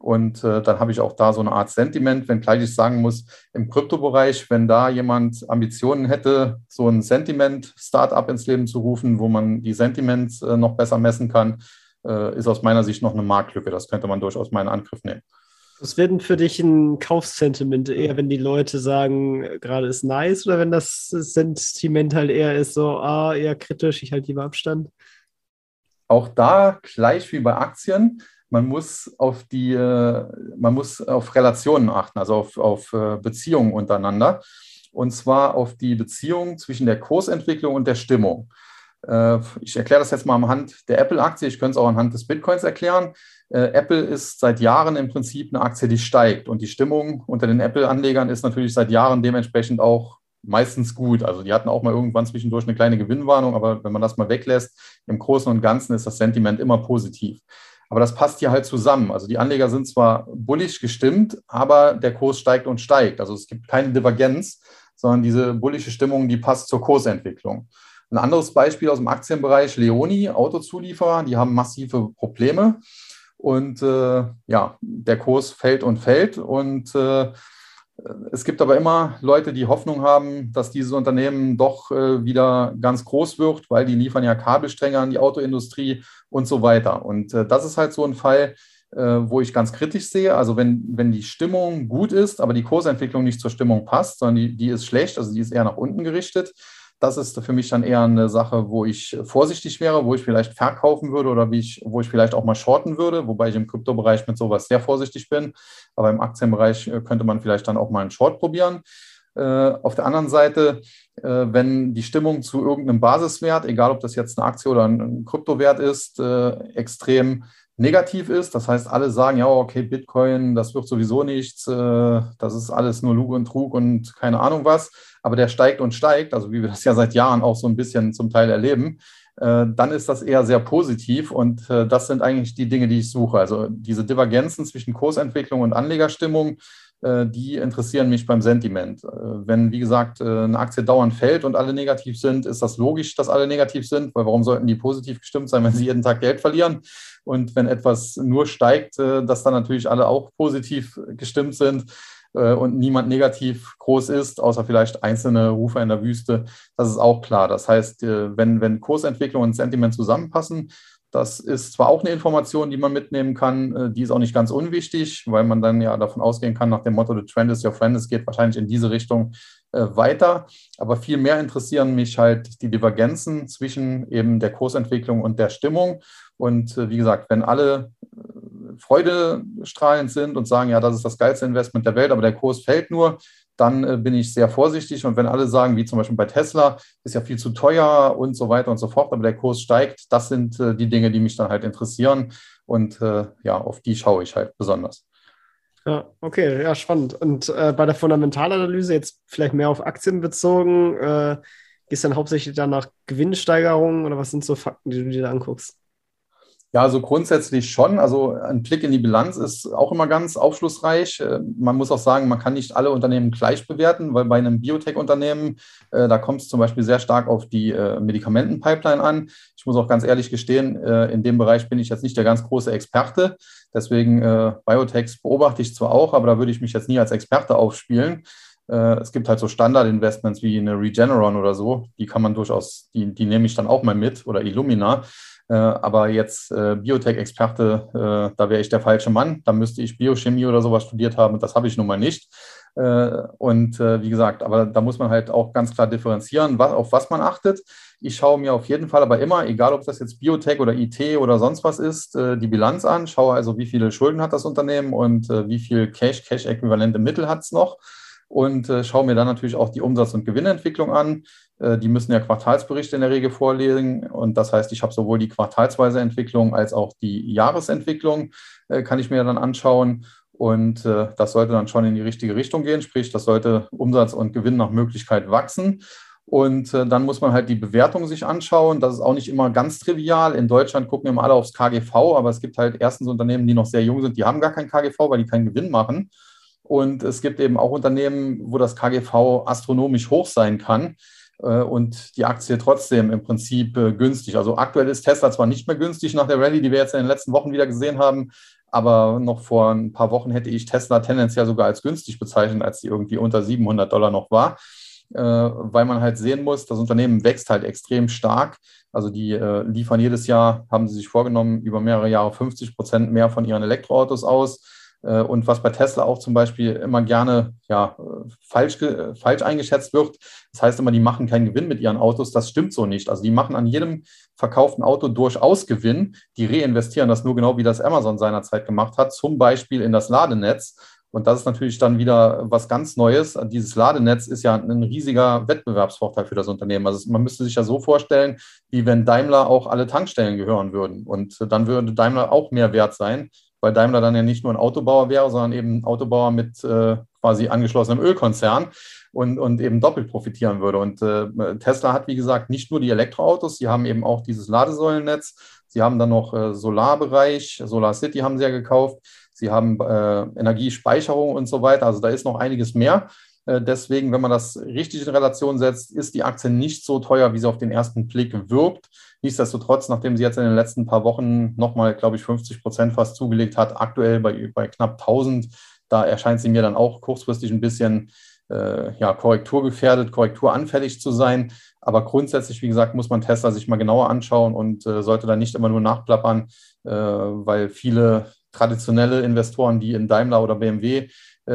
Speaker 2: Und äh, dann habe ich auch da so eine Art Sentiment, wenngleich ich sagen muss, im Kryptobereich, wenn da jemand Ambitionen hätte, so ein Sentiment-Startup ins Leben zu rufen, wo man die Sentiments äh, noch besser messen kann, äh, ist aus meiner Sicht noch eine Marktlücke. Das könnte man durchaus mal in Angriff nehmen.
Speaker 1: Was wäre denn für dich ein Kaufsentiment? Eher, wenn die Leute sagen, gerade ist nice, oder wenn das Sentiment halt eher ist, so, ah, eher kritisch, ich halte lieber Abstand?
Speaker 2: Auch da gleich wie bei Aktien man muss auf die, äh, man muss auf Relationen achten, also auf, auf äh, Beziehungen untereinander. Und zwar auf die Beziehung zwischen der Kursentwicklung und der Stimmung. Äh, ich erkläre das jetzt mal anhand der Apple-Aktie. Ich könnte es auch anhand des Bitcoins erklären. Apple ist seit Jahren im Prinzip eine Aktie, die steigt. Und die Stimmung unter den Apple-Anlegern ist natürlich seit Jahren dementsprechend auch meistens gut. Also die hatten auch mal irgendwann zwischendurch eine kleine Gewinnwarnung, aber wenn man das mal weglässt, im Großen und Ganzen ist das Sentiment immer positiv. Aber das passt hier halt zusammen. Also die Anleger sind zwar bullisch gestimmt, aber der Kurs steigt und steigt. Also es gibt keine Divergenz, sondern diese bullische Stimmung, die passt zur Kursentwicklung. Ein anderes Beispiel aus dem Aktienbereich, Leoni, Autozulieferer, die haben massive Probleme. Und äh, ja, der Kurs fällt und fällt. Und äh, es gibt aber immer Leute, die Hoffnung haben, dass dieses Unternehmen doch äh, wieder ganz groß wird, weil die liefern ja Kabelstränge an die Autoindustrie und so weiter. Und äh, das ist halt so ein Fall, äh, wo ich ganz kritisch sehe. Also wenn, wenn die Stimmung gut ist, aber die Kursentwicklung nicht zur Stimmung passt, sondern die, die ist schlecht, also die ist eher nach unten gerichtet, das ist für mich dann eher eine Sache, wo ich vorsichtig wäre, wo ich vielleicht verkaufen würde oder wie ich, wo ich vielleicht auch mal shorten würde, wobei ich im Kryptobereich mit sowas sehr vorsichtig bin. Aber im Aktienbereich äh, könnte man vielleicht dann auch mal einen Short probieren. Äh, auf der anderen Seite, äh, wenn die Stimmung zu irgendeinem Basiswert, egal ob das jetzt eine Aktie oder ein Kryptowert ist, extrem negativ ist. Das heißt, alle sagen, ja, okay, Bitcoin, das wird sowieso nichts, das ist alles nur Lug und Trug und keine Ahnung was aber der steigt und steigt, also wie wir das ja seit Jahren auch so ein bisschen zum Teil erleben, äh, dann ist das eher sehr positiv und äh, das sind eigentlich die Dinge, die ich suche. Also diese Divergenzen zwischen Kursentwicklung und Anlegerstimmung, äh, die interessieren mich beim Sentiment. Wenn, wie gesagt, eine Aktie dauernd fällt und alle negativ sind, ist das logisch, dass alle negativ sind, weil warum sollten die positiv gestimmt sein, wenn sie jeden Tag Geld verlieren? Und wenn etwas nur steigt, dass dann natürlich alle auch positiv gestimmt sind äh, und niemand negativ groß ist, außer vielleicht einzelne Rufer in der Wüste. Das ist auch klar. Das heißt, äh, wenn, wenn Kursentwicklung und Sentiment zusammenpassen, das ist zwar auch eine Information, die man mitnehmen kann, äh, die ist auch nicht ganz unwichtig, weil man dann ja davon ausgehen kann, nach dem Motto, the trend is your friend, es geht wahrscheinlich in diese Richtung äh, weiter. Aber viel mehr interessieren mich halt die Divergenzen zwischen eben der Kursentwicklung und der Stimmung. Und äh, wie gesagt, wenn alle freudestrahlend sind und sagen, ja, das ist das geilste Investment der Welt, aber der Kurs fällt nur, dann äh, bin ich sehr vorsichtig. Und wenn alle sagen, wie zum Beispiel bei Tesla, ist ja viel zu teuer und so weiter und so fort, aber der Kurs steigt, das sind äh, die Dinge, die mich dann halt interessieren. Und äh, ja, auf die schaue ich halt besonders.
Speaker 1: Ja, okay, ja, spannend. Und äh, bei der Fundamentalanalyse, jetzt vielleicht mehr auf Aktien bezogen, äh, gehst dann hauptsächlich dann nach Gewinnsteigerungen oder was sind so Fakten, die du dir da anguckst?
Speaker 2: Ja, also grundsätzlich schon. Also ein Blick in die Bilanz ist auch immer ganz aufschlussreich. Äh, man muss auch sagen, man kann nicht alle Unternehmen gleich bewerten, weil bei einem Biotech-Unternehmen, äh, da kommt es zum Beispiel sehr stark auf die äh, Medikamentenpipeline an. Ich muss auch ganz ehrlich gestehen, in dem Bereich bin ich jetzt nicht der ganz große Experte. Deswegen Biotechs beobachte ich zwar auch, aber da würde ich mich jetzt nie als Experte aufspielen. Es gibt halt so Standardinvestments wie eine Regeneron oder so, die kann man durchaus, die, die nehme ich dann auch mal mit oder Illumina. Äh, aber jetzt äh, Biotech-Experte, äh, da wäre ich der falsche Mann. Da müsste ich Biochemie oder sowas studiert haben das habe ich nun mal nicht. und wie gesagt, aber da muss man halt auch ganz klar differenzieren, auf was man achtet. Ich schaue mir auf jeden Fall aber immer, egal ob das jetzt Biotech oder IT oder sonst was ist, die Bilanz an, schaue also, wie viele Schulden hat das Unternehmen und wie viel Cash, Cash-äquivalente Mittel hat es noch und äh, schaue mir dann natürlich auch die Umsatz- und Gewinnentwicklung an. Äh, die müssen ja Quartalsberichte in der Regel vorlegen und das heißt, ich habe sowohl die quartalsweise Entwicklung als auch die Jahresentwicklung, äh, kann ich mir dann anschauen. Und äh, das sollte dann schon in die richtige Richtung gehen, sprich, das sollte Umsatz und Gewinn nach Möglichkeit wachsen. Und dann muss man halt die Bewertung sich anschauen. Das ist auch nicht immer ganz trivial. In Deutschland gucken immer alle aufs KGV, aber es gibt halt erstens Unternehmen, die noch sehr jung sind, die haben gar kein KGV, weil die keinen Gewinn machen. Und es gibt eben auch Unternehmen, wo das KGV astronomisch hoch sein kann und die Aktie trotzdem im Prinzip äh, günstig. Also aktuell ist Tesla zwar nicht mehr günstig nach der Rallye, die wir jetzt in den letzten Wochen wieder gesehen haben, aber noch vor ein paar Wochen hätte ich Tesla tendenziell sogar als günstig bezeichnet, als die irgendwie unter 700 Dollar noch war, äh, weil man halt sehen muss, das Unternehmen wächst halt extrem stark. Also die liefern jedes Jahr, haben sie sich vorgenommen, über mehrere Jahre 50 Prozent mehr von ihren Elektroautos aus äh, und was bei Tesla auch zum Beispiel immer gerne ja, falsch, falsch eingeschätzt wird, das heißt immer, die machen keinen Gewinn mit ihren Autos. Das stimmt so nicht. Also die machen an jedem verkauften Auto durchaus Gewinn. Die reinvestieren das nur genau, wie das Amazon seinerzeit gemacht hat, zum Beispiel in das Ladenetz. Und das ist natürlich dann wieder was ganz Neues. Dieses Ladenetz ist ja ein riesiger Wettbewerbsvorteil für das Unternehmen. Also man müsste sich ja so vorstellen, wie wenn Daimler auch alle Tankstellen gehören würden. Und dann würde Daimler auch mehr wert sein, weil Daimler dann ja nicht nur ein Autobauer wäre, sondern eben ein Autobauer mit äh, quasi angeschlossenem Ölkonzern und, und eben doppelt profitieren würde. Und äh, Tesla hat, wie gesagt, nicht nur die Elektroautos, sie haben eben auch dieses Ladesäulennetz, sie haben dann noch äh, Solarbereich, Solar City haben sie ja gekauft, sie haben äh, Energiespeicherung und so weiter. Also da ist noch einiges mehr. Äh, deswegen, wenn man das richtig in Relation setzt, ist die Aktie nicht so teuer, wie sie auf den ersten Blick wirkt. Nichtsdestotrotz, nachdem sie jetzt in den letzten paar Wochen nochmal, glaube ich, 50 Prozent fast zugelegt hat, aktuell bei, bei knapp 1000, da erscheint sie mir dann auch kurzfristig ein bisschen äh, ja, korrekturgefährdet, korrekturanfällig zu sein. Aber grundsätzlich, wie gesagt, muss man Tesla sich mal genauer anschauen und äh, sollte da nicht immer nur nachplappern, äh, weil viele traditionelle Investoren, die in Daimler oder BMW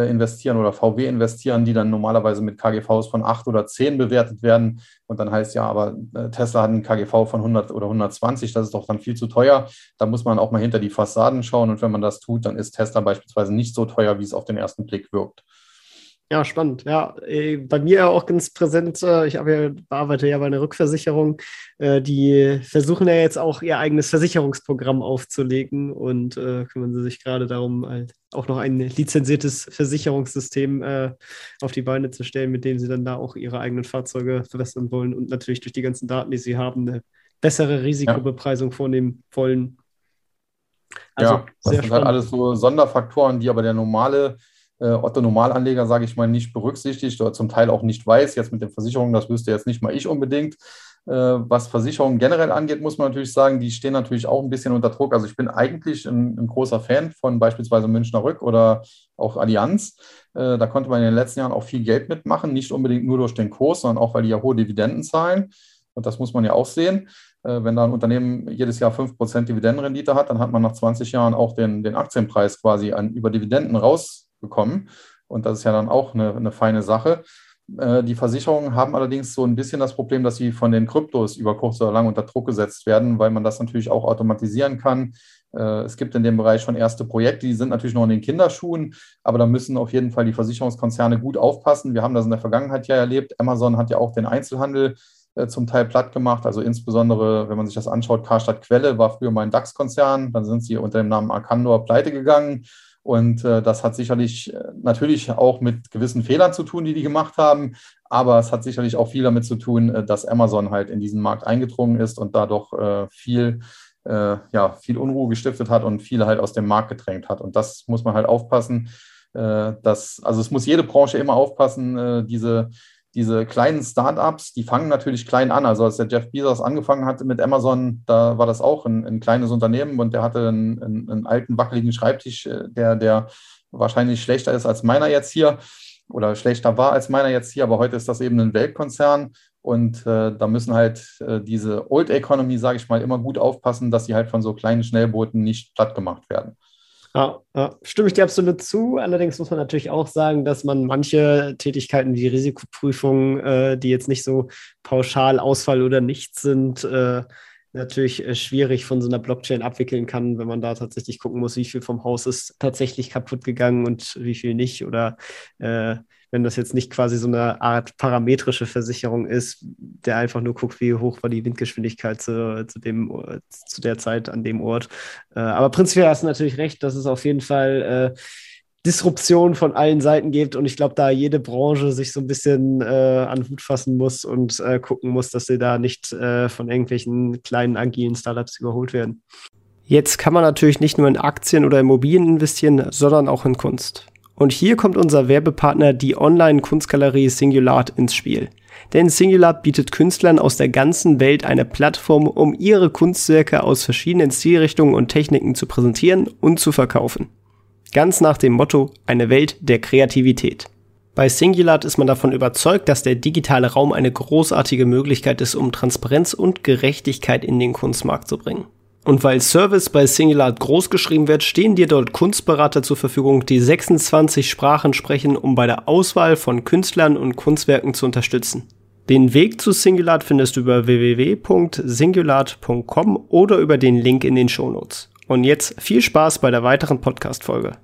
Speaker 2: investieren oder VW investieren, die dann normalerweise mit KGVs von 8 oder 10 bewertet werden. Und dann heißt ja, aber äh, Tesla hat einen KGV von 100 oder 120, das ist doch dann viel zu teuer. Da muss man auch mal hinter die Fassaden schauen. Und wenn man das tut, dann ist Tesla beispielsweise nicht so teuer, wie es auf den ersten Blick wirkt.
Speaker 1: Ja, spannend. Ja, äh, bei mir auch ganz präsent. Äh, ich ja, bearbeite ja bei einer Rückversicherung. Äh, die versuchen ja jetzt auch ihr eigenes Versicherungsprogramm aufzulegen und kümmern sie sich gerade darum, halt auch noch ein lizenziertes Versicherungssystem auf die Beine zu stellen, mit dem sie dann da auch ihre eigenen Fahrzeuge verbessern wollen und natürlich durch die ganzen Daten, die sie haben, eine bessere Risikobepreisung ja. vornehmen wollen.
Speaker 2: Also ja, das sind halt spannend. halt alles so Sonderfaktoren, die aber der normale äh, Otto Normalanleger, sage ich mal, nicht berücksichtigt oder zum Teil auch nicht weiß. Jetzt mit den Versicherungen, das wüsste jetzt nicht mal ich unbedingt. Äh, was Versicherungen generell angeht, muss man natürlich sagen, die stehen natürlich auch ein bisschen unter Druck. Also ich bin eigentlich ein, ein großer Fan von beispielsweise Münchner Rück oder auch Allianz. Äh, da konnte man in den letzten Jahren auch viel Geld mitmachen, nicht unbedingt nur durch den Kurs, sondern auch, weil die ja hohe Dividenden zahlen. Und das muss man ja auch sehen. Wenn da ein Unternehmen jedes Jahr 5% Dividendenrendite hat, dann hat man nach 20 Jahren auch den, den Aktienpreis quasi an, über Dividenden raus bekommen. Und das ist ja dann auch eine, eine feine Sache. Äh, die Versicherungen haben allerdings so ein bisschen das Problem, dass sie von den Kryptos über kurz oder lang unter Druck gesetzt werden, weil man das natürlich auch automatisieren kann. Äh, es gibt in dem Bereich schon erste Projekte, die sind natürlich noch in den Kinderschuhen, aber da müssen auf jeden Fall die Versicherungskonzerne gut aufpassen. Wir haben das in der Vergangenheit ja erlebt. Amazon hat ja auch den Einzelhandel äh, zum Teil platt gemacht. Also insbesondere, wenn man sich das anschaut, Karstadt Quelle war früher mal ein DAX-Konzern, dann sind sie unter dem Namen Arcandor pleite gegangen. Und äh, das hat sicherlich äh, natürlich auch mit gewissen Fehlern zu tun, die die gemacht haben. Aber es hat sicherlich auch viel damit zu tun, äh, dass Amazon halt in diesen Markt eingedrungen ist und da doch viel, ja, viel Unruhe gestiftet hat und viele halt aus dem Markt gedrängt hat. Und das muss man halt aufpassen. Dass, also es muss jede Branche immer aufpassen, diese diese kleinen Startups, die fangen natürlich klein an. Also als der Jeff Bezos angefangen hatte mit Amazon, da war das auch ein, ein kleines Unternehmen und der hatte einen, einen, einen, alten, wackeligen Schreibtisch, äh, der, der wahrscheinlich schlechter ist als meiner jetzt hier oder schlechter war als meiner jetzt hier, aber heute ist das eben ein Weltkonzern und äh, da müssen halt äh, diese Old Economy, sage ich mal, immer gut aufpassen, dass sie halt von so kleinen Schnellbooten nicht platt gemacht werden.
Speaker 1: Ja, ja, stimme ich dir absolut zu. Allerdings muss man natürlich auch sagen, dass man manche Tätigkeiten wie Risikoprüfung, äh, die jetzt nicht so pauschal Ausfall oder nichts sind, äh, natürlich äh, schwierig von so einer Blockchain abwickeln kann, wenn man da tatsächlich gucken muss, wie viel vom Haus ist tatsächlich kaputt gegangen und wie viel nicht. Oder äh, wenn das jetzt nicht quasi so eine Art parametrische Versicherung ist, der einfach nur guckt, wie hoch war die Windgeschwindigkeit zu, zu, dem, zu der Zeit an dem Ort. Äh, aber prinzipiell hast du natürlich recht, dass es auf jeden Fall äh, Disruption von allen Seiten gibt und ich glaube, da jede Branche sich so ein bisschen äh, an Hut fassen muss und äh, gucken muss, dass sie da nicht äh, von irgendwelchen kleinen agilen Startups überholt werden. Jetzt kann man natürlich nicht nur in Aktien oder Immobilien investieren, sondern auch in Kunst. Und hier kommt unser Werbepartner, die Online-Kunstgalerie Singulart, ins Spiel. Denn Singulart bietet Künstlern aus der ganzen Welt eine Plattform, um ihre Kunstwerke aus verschiedenen Stilrichtungen und Techniken zu präsentieren und zu verkaufen. Ganz nach dem Motto, eine Welt der Kreativität. Bei Singulart ist man davon überzeugt, dass der digitale Raum eine großartige Möglichkeit ist, um Transparenz und Gerechtigkeit in den Kunstmarkt zu bringen. Und weil Service bei Singulart groß geschrieben wird, stehen dir dort Kunstberater zur Verfügung, die 26 Sprachen sprechen, um bei der Auswahl von Künstlern und Kunstwerken zu unterstützen. Den Weg zu Singulart findest du über www.singulart.com oder über den Link in den Shownotes. Und jetzt viel Spaß bei der weiteren Podcast-Folge.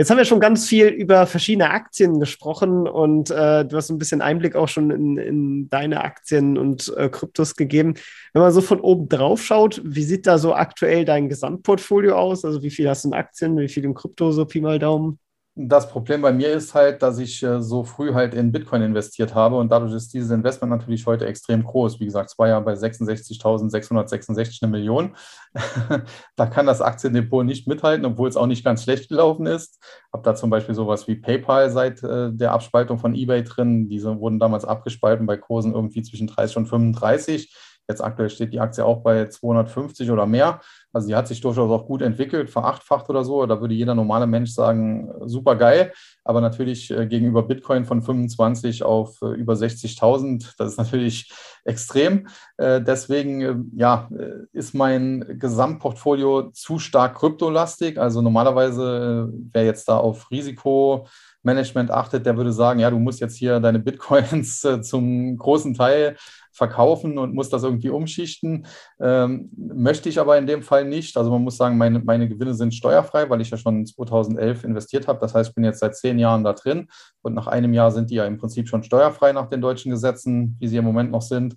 Speaker 1: Jetzt haben wir schon ganz viel über verschiedene Aktien gesprochen und äh, du hast ein bisschen Einblick auch schon in, in deine Aktien und äh, Kryptos gegeben. Wenn man so von oben drauf schaut, wie sieht da so aktuell dein Gesamtportfolio aus? Also wie viel hast du in Aktien, wie viel im Krypto, so Pi mal Daumen?
Speaker 2: Das Problem bei mir ist halt, dass ich äh, so früh halt in Bitcoin investiert habe und dadurch ist dieses Investment natürlich heute extrem groß. Wie gesagt, zwei Jahre bei 66.666 eine Million. da kann das Aktiendepot nicht mithalten, obwohl es auch nicht ganz schlecht gelaufen ist. Habe da zum Beispiel sowas wie PayPal seit äh, der Abspaltung von eBay drin. Diese wurden damals abgespalten bei Kursen irgendwie zwischen 30 und 35. Jetzt aktuell steht die Aktie auch bei 250 oder mehr. Also die hat sich durchaus auch gut entwickelt, verachtfacht oder so. Da würde jeder normale Mensch sagen, super geil. Aber natürlich äh, gegenüber Bitcoin von 25 auf äh, über 60.000, das ist natürlich extrem. Äh, deswegen ja, ist mein Gesamtportfolio zu stark kryptolastig. Also normalerweise, wer jetzt da auf Risikomanagement achtet, der würde sagen, ja, du musst jetzt hier deine Bitcoins zum großen Teil verkaufen und muss das irgendwie umschichten. Ähm, möchte ich aber in dem Fall nicht. Also man muss sagen, meine, meine Gewinne sind steuerfrei, weil ich ja schon 2011 investiert habe. Das heißt, ich bin jetzt seit zehn Jahren da drin und nach einem Jahr sind die ja im Prinzip schon steuerfrei nach den deutschen Gesetzen, wie sie im Moment noch sind.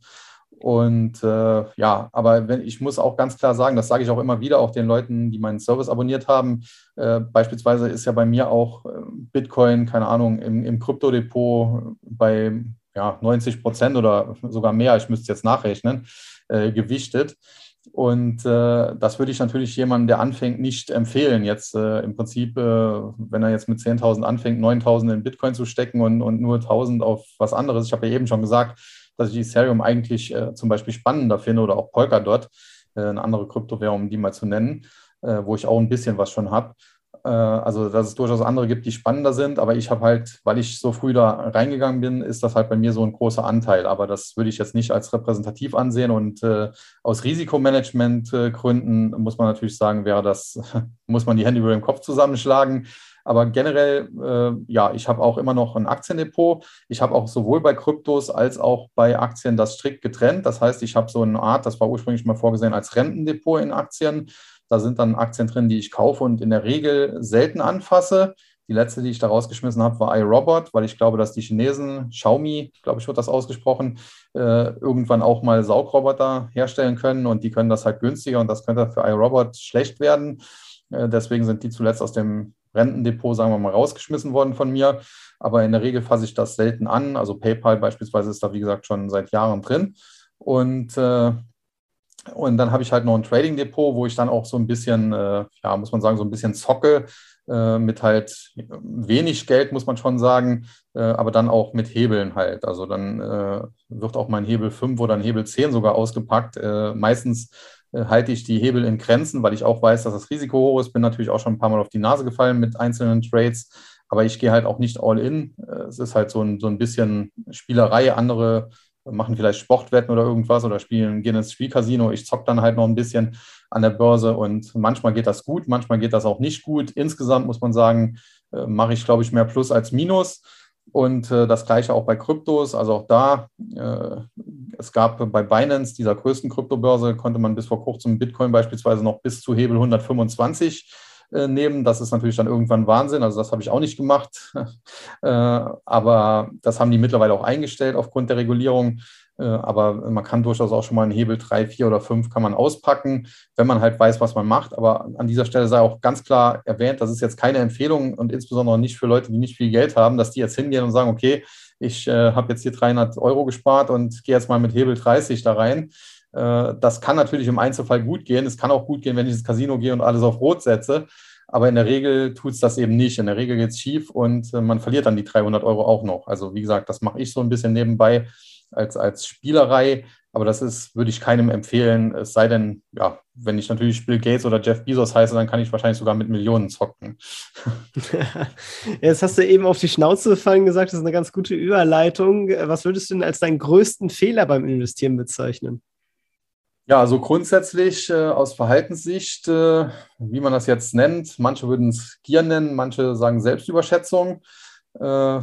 Speaker 2: Und äh, ja, aber wenn, ich muss auch ganz klar sagen, das sage ich auch immer wieder, auch den Leuten, die meinen Service abonniert haben. Äh, beispielsweise ist ja bei mir auch äh, Bitcoin, keine Ahnung, im, im Kryptodepot bei ja, 90 Prozent oder sogar mehr, ich müsste jetzt nachrechnen, äh, gewichtet. Und äh, das würde ich natürlich jemandem, der anfängt, nicht empfehlen. Jetzt äh, im Prinzip, äh, wenn er jetzt mit 10.000 anfängt, 9.000 in Bitcoin zu stecken und, und nur 1.000 auf was anderes. Ich habe ja eben schon gesagt, dass ich Ethereum eigentlich äh, zum Beispiel spannender finde oder auch Polkadot, äh, eine andere Kryptowährung, um die mal zu nennen, wo ich auch ein bisschen was schon habe. Äh, also dass es durchaus andere gibt, die spannender sind, aber ich habe halt, weil ich so früh da reingegangen bin, ist das halt bei mir so ein großer Anteil. Aber das würde ich jetzt nicht als repräsentativ ansehen und äh, aus Risikomanagementgründen muss man natürlich sagen, wäre das, muss man die Hände über den Kopf zusammenschlagen. Aber generell, äh, ja, ich habe auch immer noch ein Aktiendepot. Ich habe auch sowohl bei Kryptos als auch bei Aktien das strikt getrennt. Das heißt, ich habe so eine Art, das war ursprünglich mal vorgesehen als Rentendepot in Aktien. Da sind dann Aktien drin, die ich kaufe und in der Regel selten anfasse. Die letzte, die ich da rausgeschmissen habe, war iRobot, weil ich glaube, dass die Chinesen, Xiaomi, glaube ich, wird das ausgesprochen, äh, irgendwann auch mal Saugroboter herstellen können und die können das halt günstiger und das könnte für iRobot schlecht werden. Äh, deswegen sind die zuletzt aus dem Rentendepot, sagen wir mal, rausgeschmissen worden von mir. Aber in der Regel fasse ich das selten an. Also PayPal beispielsweise ist da, wie gesagt, schon seit Jahren drin. Und, äh, und dann habe ich halt noch ein Trading-Depot, wo ich dann auch so ein bisschen, äh, ja, muss man sagen, so ein bisschen zocke äh, mit halt wenig Geld, muss man schon sagen, äh, aber dann auch mit Hebeln halt. Also dann äh, wird auch mein Hebel 5 oder ein Hebel 10 sogar ausgepackt. Äh, meistens äh, halte ich die Hebel in Grenzen, weil ich auch weiß, dass das Risiko hoch ist. Bin natürlich auch schon ein paar Mal auf die Nase gefallen mit einzelnen Trades, aber ich gehe halt auch nicht all in. Äh, es ist halt so ein, so ein bisschen Spielerei. Andere machen vielleicht Sportwetten oder irgendwas oder spielen, gehen ins Spielcasino. Ich zocke dann halt noch ein bisschen an der Börse und manchmal geht das gut, manchmal geht das auch nicht gut. Insgesamt muss man sagen, äh, mache ich, glaube ich, mehr Plus als Minus. Und äh, das gleiche auch bei Kryptos. Also auch da, äh, es gab bei Binance, dieser größten Kryptobörse, konnte man bis vor kurzem Bitcoin beispielsweise noch bis zu Hebel 125 äh, nehmen. Das ist natürlich dann irgendwann Wahnsinn. Also das habe ich auch nicht gemacht. Äh, aber das haben die mittlerweile auch eingestellt aufgrund der Regulierung. Äh, aber man kann durchaus auch schon mal einen Hebel 3, 4 oder 5 kann man auspacken, wenn man halt weiß, was man macht. Aber an dieser Stelle sei auch ganz klar erwähnt, das ist jetzt keine Empfehlung und insbesondere nicht für Leute, die nicht viel Geld haben, dass die jetzt hingehen und sagen, okay, ich äh, habe jetzt hier 300 Euro gespart und gehe jetzt mal mit Hebel 30 da rein. Äh, das kann natürlich im Einzelfall gut gehen. Es kann auch gut gehen, wenn ich ins Casino gehe und alles auf Rot setze. Aber in der Regel tut es das eben nicht. In der Regel geht es schief und äh, man verliert dann die 300 Euro auch noch. Also wie gesagt, das mache ich so ein bisschen nebenbei als, als Spielerei. Aber das ist, würde ich keinem empfehlen, es sei denn, ja, wenn ich natürlich Bill Gates oder Jeff Bezos heiße, dann kann ich wahrscheinlich sogar mit Millionen zocken.
Speaker 1: Jetzt hast du eben auf die Schnauze gefallen gesagt, das ist eine ganz gute Überleitung. Was würdest du denn als deinen größten Fehler beim Investieren bezeichnen?
Speaker 2: Ja, also grundsätzlich äh, aus Verhaltenssicht, äh, wie man das jetzt nennt, manche würden es Gier nennen, manche sagen Selbstüberschätzung. Äh,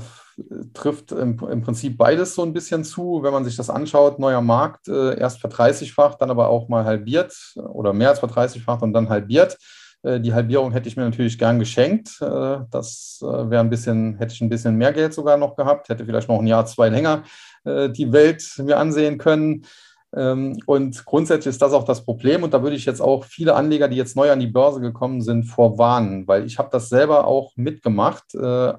Speaker 2: trifft im, im, Prinzip beides so ein bisschen zu, wenn man sich das anschaut. Neuer Markt, äh, erst verdreißigfacht, dann aber auch mal halbiert oder mehr als verdreißigfacht und dann halbiert. Äh, die Halbierung hätte ich mir natürlich gern geschenkt. Äh, das wäre ein bisschen, hätte ich ein bisschen mehr Geld sogar noch gehabt, hätte vielleicht noch ein Jahr, zwei länger die Welt mir ansehen können. Ähm, und grundsätzlich ist das auch das Problem. Und da würde ich jetzt auch viele Anleger, die jetzt neu an die Börse gekommen sind, vorwarnen, weil ich habe das selber auch mitgemacht. Äh,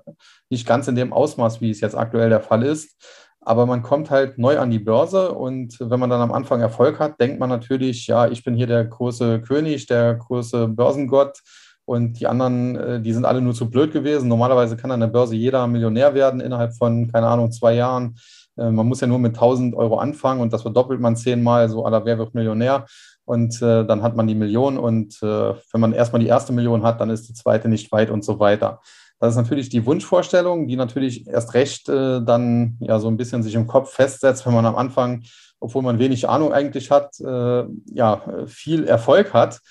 Speaker 2: nicht ganz in dem Ausmaß, wie es jetzt aktuell der Fall ist. Aber man kommt halt neu an die Börse und wenn man dann am Anfang Erfolg hat, denkt man natürlich, ja, ich bin hier der große König, der große Börsengott und die anderen, äh, die sind alle nur zu blöd gewesen. Normalerweise kann an der Börse jeder Millionär werden innerhalb von, keine Ahnung, zwei Jahren. Äh, man muss ja nur mit 1000 Euro anfangen und das verdoppelt man zehnmal, so aller wer wird Millionär. Und äh, dann hat man die Million und äh, wenn man erstmal die erste Million hat, dann ist die zweite nicht weit und so weiter. Das ist natürlich die Wunschvorstellung, die natürlich erst recht äh, dann ja so ein bisschen sich im Kopf festsetzt, wenn man am Anfang, obwohl man wenig Ahnung eigentlich hat, äh, ja, viel Erfolg hat.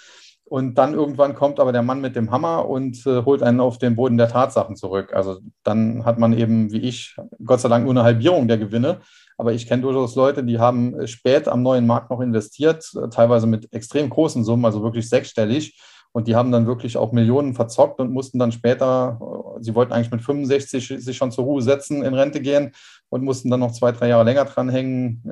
Speaker 2: Und dann irgendwann kommt aber der Mann mit dem Hammer und äh, holt einen auf den Boden der Tatsachen zurück. Also dann hat man eben, wie ich, Gott sei Dank nur eine Halbierung der Gewinne. Aber ich kenne durchaus Leute, die haben äh, spät am neuen Markt noch investiert, äh, teilweise mit extrem großen Summen, also wirklich sechsstellig. Und die haben dann wirklich auch Millionen verzockt und mussten dann später, äh, sie wollten eigentlich mit 65 sich schon zur Ruhe setzen, in Rente gehen und mussten dann noch zwei, drei Jahre länger dranhängen.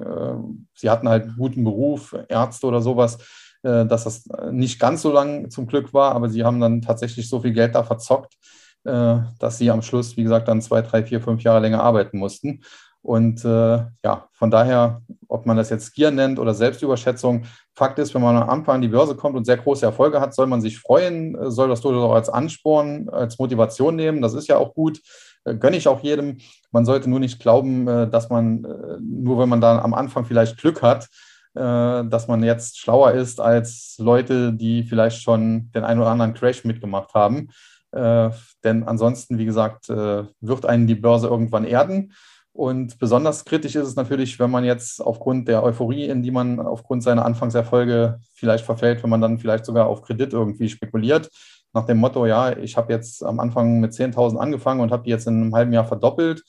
Speaker 2: Sie hatten halt einen guten Beruf, Ärzte oder sowas dass das nicht ganz so lang zum Glück war, aber sie haben dann tatsächlich so viel Geld da verzockt, dass sie am Schluss, wie gesagt, dann zwei, drei, vier, fünf Jahre länger arbeiten mussten. Und äh, ja, von daher, ob man das jetzt Gier nennt oder Selbstüberschätzung, Fakt ist, wenn man am Anfang an die Börse kommt und sehr große Erfolge hat, soll man sich freuen, soll das durchaus auch als Ansporn, als Motivation nehmen. Das ist ja auch gut, gönne ich auch jedem. Man sollte nur nicht glauben, dass man, nur wenn man da am Anfang vielleicht Glück hat, äh, dass man jetzt schlauer ist als Leute, die vielleicht schon den einen oder anderen Crash mitgemacht haben. Äh, denn ansonsten, wie gesagt, äh, wird einen die Börse irgendwann erden. Und besonders kritisch ist es natürlich, wenn man jetzt aufgrund der Euphorie, in die man aufgrund seiner Anfangserfolge vielleicht verfällt, wenn man dann vielleicht sogar auf Kredit irgendwie spekuliert. Nach dem Motto, ja, ich habe jetzt am Anfang mit 10.000 angefangen und habe die jetzt in einem halben Jahr verdoppelt.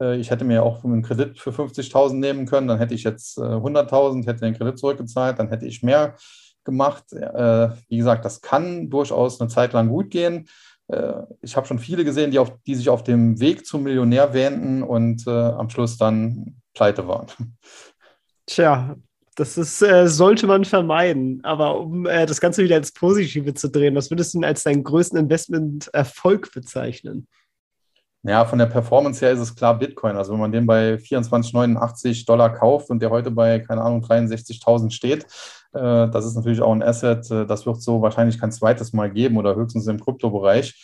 Speaker 2: Äh, ich hätte mir auch einen Kredit für 50.000 nehmen können, dann hätte ich jetzt 100.000, hätte den Kredit zurückgezahlt, dann hätte ich mehr gemacht. Wie gesagt, das kann durchaus eine Zeit lang gut gehen. Äh, ich habe schon viele gesehen, die, auf, die sich auf dem Weg zum Millionär wähnten und äh, am Schluss dann pleite waren.
Speaker 1: Tja, das ist, äh, sollte man vermeiden. Aber um äh, das Ganze wieder ins Positive zu drehen, was würdest du denn als deinen größten Investment-Erfolg bezeichnen?
Speaker 2: Ja, von der Performance her ist es klar Bitcoin. Also wenn man den bei 24,89 Dollar kauft und der heute bei, keine Ahnung, 63.000 steht, das ist natürlich auch ein Asset, äh, das wird so wahrscheinlich kein zweites Mal geben oder höchstens im Kryptobereich.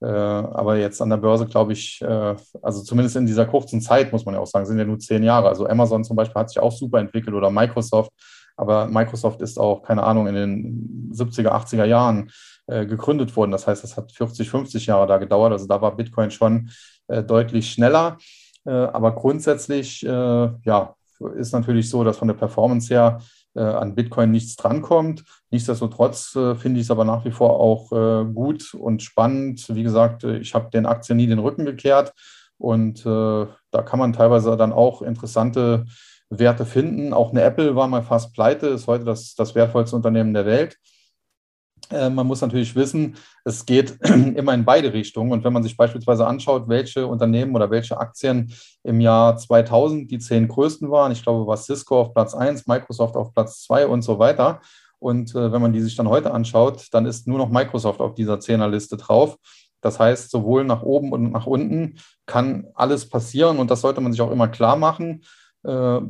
Speaker 2: Äh, aber jetzt an der Börse, glaube ich, äh, also zumindest in dieser kurzen Zeit, muss man ja auch sagen, sind ja nur zehn Jahre. Also Amazon zum Beispiel hat sich auch super entwickelt oder Microsoft. Aber Microsoft ist auch, keine Ahnung, in den 70er, 80er Jahren äh, gegründet worden. Das heißt, das hat 40, 50 Jahre da gedauert. Also da war Bitcoin schon äh, deutlich schneller. Äh, aber grundsätzlich äh, ja, ist natürlich so, dass von der Performance her an Bitcoin nichts drankommt. Nichtsdestotrotz finde ich es aber nach wie vor auch gut und spannend. Wie gesagt, ich habe den Aktien nie den Rücken gekehrt und da kann man teilweise dann auch interessante Werte finden. Auch eine Apple war mal fast pleite, ist heute das, das wertvollste Unternehmen der Welt. Äh, man muss natürlich wissen, es geht immer in beide Richtungen. Und wenn man sich beispielsweise anschaut, welche Unternehmen oder welche Aktien im Jahr 2000 die zehn größten waren, ich glaube, war Cisco auf Platz 1, Microsoft auf Platz 2 und so weiter. Und äh, wenn man die sich dann heute anschaut, dann ist nur noch Microsoft auf dieser Zehnerliste drauf. Das heißt, sowohl nach oben und nach unten kann alles passieren und das sollte man sich auch immer klar machen. Äh,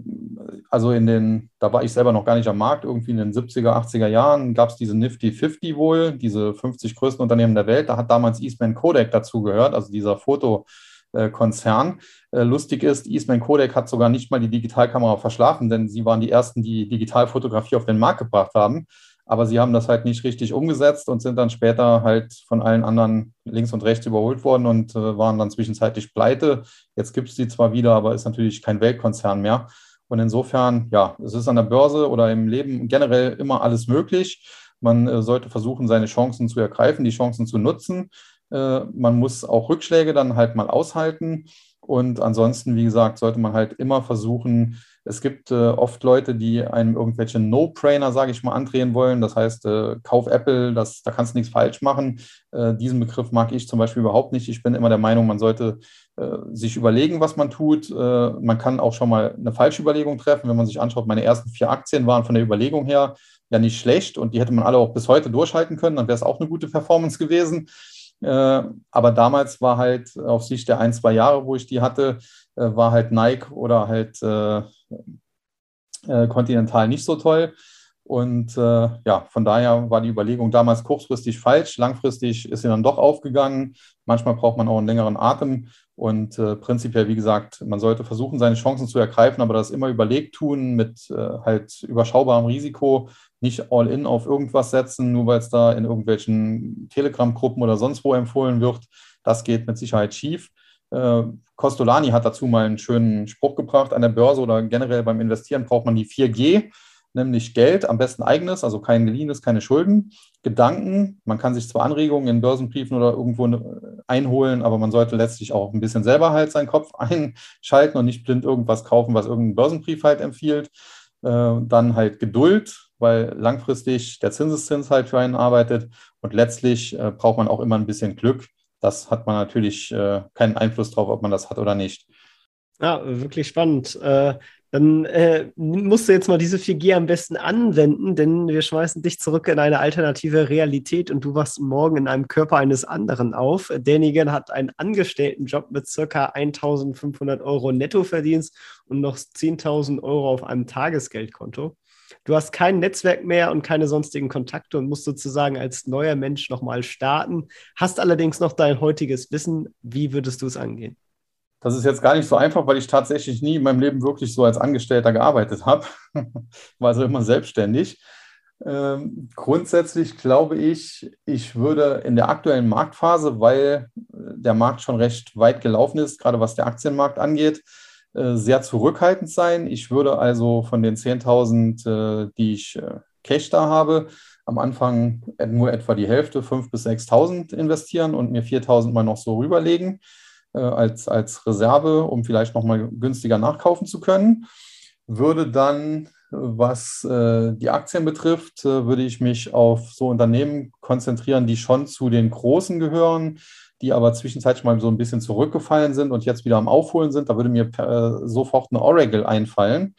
Speaker 2: also in den, da war ich selber noch gar nicht am Markt, irgendwie in den 70er, 80er Jahren gab es diese Nifty 50 wohl, diese 50 größten Unternehmen der Welt. Da hat damals Eastman Kodak dazu gehört, also dieser Fotokonzern. Äh, lustig ist, Eastman Kodak hat sogar nicht mal die Digitalkamera verschlafen, denn sie waren die ersten, die Digitalfotografie auf den Markt gebracht haben. Aber sie haben das halt nicht richtig umgesetzt und sind dann später halt von allen anderen links und rechts überholt worden und äh, waren dann zwischenzeitlich pleite. Jetzt gibt es sie zwar wieder, aber ist natürlich kein Weltkonzern mehr. Und insofern, ja, es ist an der Börse oder im Leben generell immer alles möglich. Man äh, sollte versuchen, seine Chancen zu ergreifen, die Chancen zu nutzen. Äh, man muss auch Rückschläge dann halt mal aushalten. Und ansonsten, wie gesagt, sollte man halt immer versuchen, es gibt äh, oft Leute, die einem irgendwelche No-Brainer, sage ich mal, andrehen wollen. Das heißt, äh, kauf Apple, das, da kannst du nichts falsch machen. Äh, diesen Begriff mag ich zum Beispiel überhaupt nicht. Ich bin immer der Meinung, man sollte äh, sich überlegen, was man tut. Äh, man kann auch schon mal eine falsche Überlegung treffen. Wenn man sich anschaut, meine ersten vier Aktien waren von der Überlegung her ja nicht schlecht und die hätte man alle auch bis heute durchhalten können. Dann wäre es auch eine gute Performance gewesen. Äh, aber damals war halt auf Sicht der ein, zwei Jahre, wo ich die hatte, war halt Nike oder halt äh, Continental nicht so toll. Und äh, ja, von daher war die Überlegung damals kurzfristig falsch. Langfristig ist sie dann doch aufgegangen. Manchmal braucht man auch einen längeren Atem. Und äh, prinzipiell, wie gesagt, man sollte versuchen, seine Chancen zu ergreifen, aber das immer überlegt tun, mit äh, halt überschaubarem Risiko, nicht all in auf irgendwas setzen, nur weil es da in irgendwelchen Telegram-Gruppen oder sonst wo empfohlen wird. Das geht mit Sicherheit schief. Äh, Costolani hat dazu mal einen schönen Spruch gebracht. An der Börse oder generell beim Investieren braucht man die 4G nämlich Geld, am besten eigenes, also kein geliehenes, keine Schulden, Gedanken. Man kann sich zwar Anregungen in Börsenbriefen oder irgendwo einholen, aber man sollte letztlich auch ein bisschen selber halt seinen Kopf einschalten und nicht blind irgendwas kaufen, was irgendein Börsenbrief halt empfiehlt. Äh, dann halt Geduld, weil langfristig der Zinseszins halt für einen arbeitet und letztlich äh, braucht man auch immer ein bisschen Glück. Das hat man natürlich äh, keinen Einfluss drauf, ob man das hat oder nicht.
Speaker 1: Ja, wirklich spannend. Äh, dann äh, musst du jetzt mal diese 4G am besten anwenden, denn wir schmeißen dich zurück in eine alternative Realität und du wachst morgen in einem Körper eines anderen auf. Derjenige hat einen Angestelltenjob mit circa 1500 Euro Nettoverdienst und noch 10.000 Euro auf einem Tagesgeldkonto. Du hast kein Netzwerk mehr und keine sonstigen Kontakte und musst sozusagen als neuer Mensch nochmal starten, hast allerdings noch dein heutiges Wissen. Wie würdest du es angehen?
Speaker 2: Das ist jetzt gar nicht so einfach, weil ich tatsächlich nie in meinem Leben wirklich so als Angestellter gearbeitet habe. war also immer selbstständig. Ähm, grundsätzlich glaube ich, ich würde in der aktuellen Marktphase, weil der Markt schon recht weit gelaufen ist, gerade was der Aktienmarkt angeht, sehr zurückhaltend sein. Ich würde also von den 10.000, äh, die ich äh, Cash da habe, am Anfang nur etwa die Hälfte, 5.000 bis 6.000 investieren und mir 4.000 mal noch so rüberlegen als, als Reserve, um vielleicht nochmal günstiger nachkaufen zu können. Würde dann was äh, die Aktien betrifft, äh, würde ich mich auf so Unternehmen konzentrieren, die schon zu den großen gehören, die aber zwischenzeitlich mal so ein bisschen zurückgefallen sind und jetzt wieder am Aufholen sind. Da würde mir äh, sofort eine Oracle einfallen.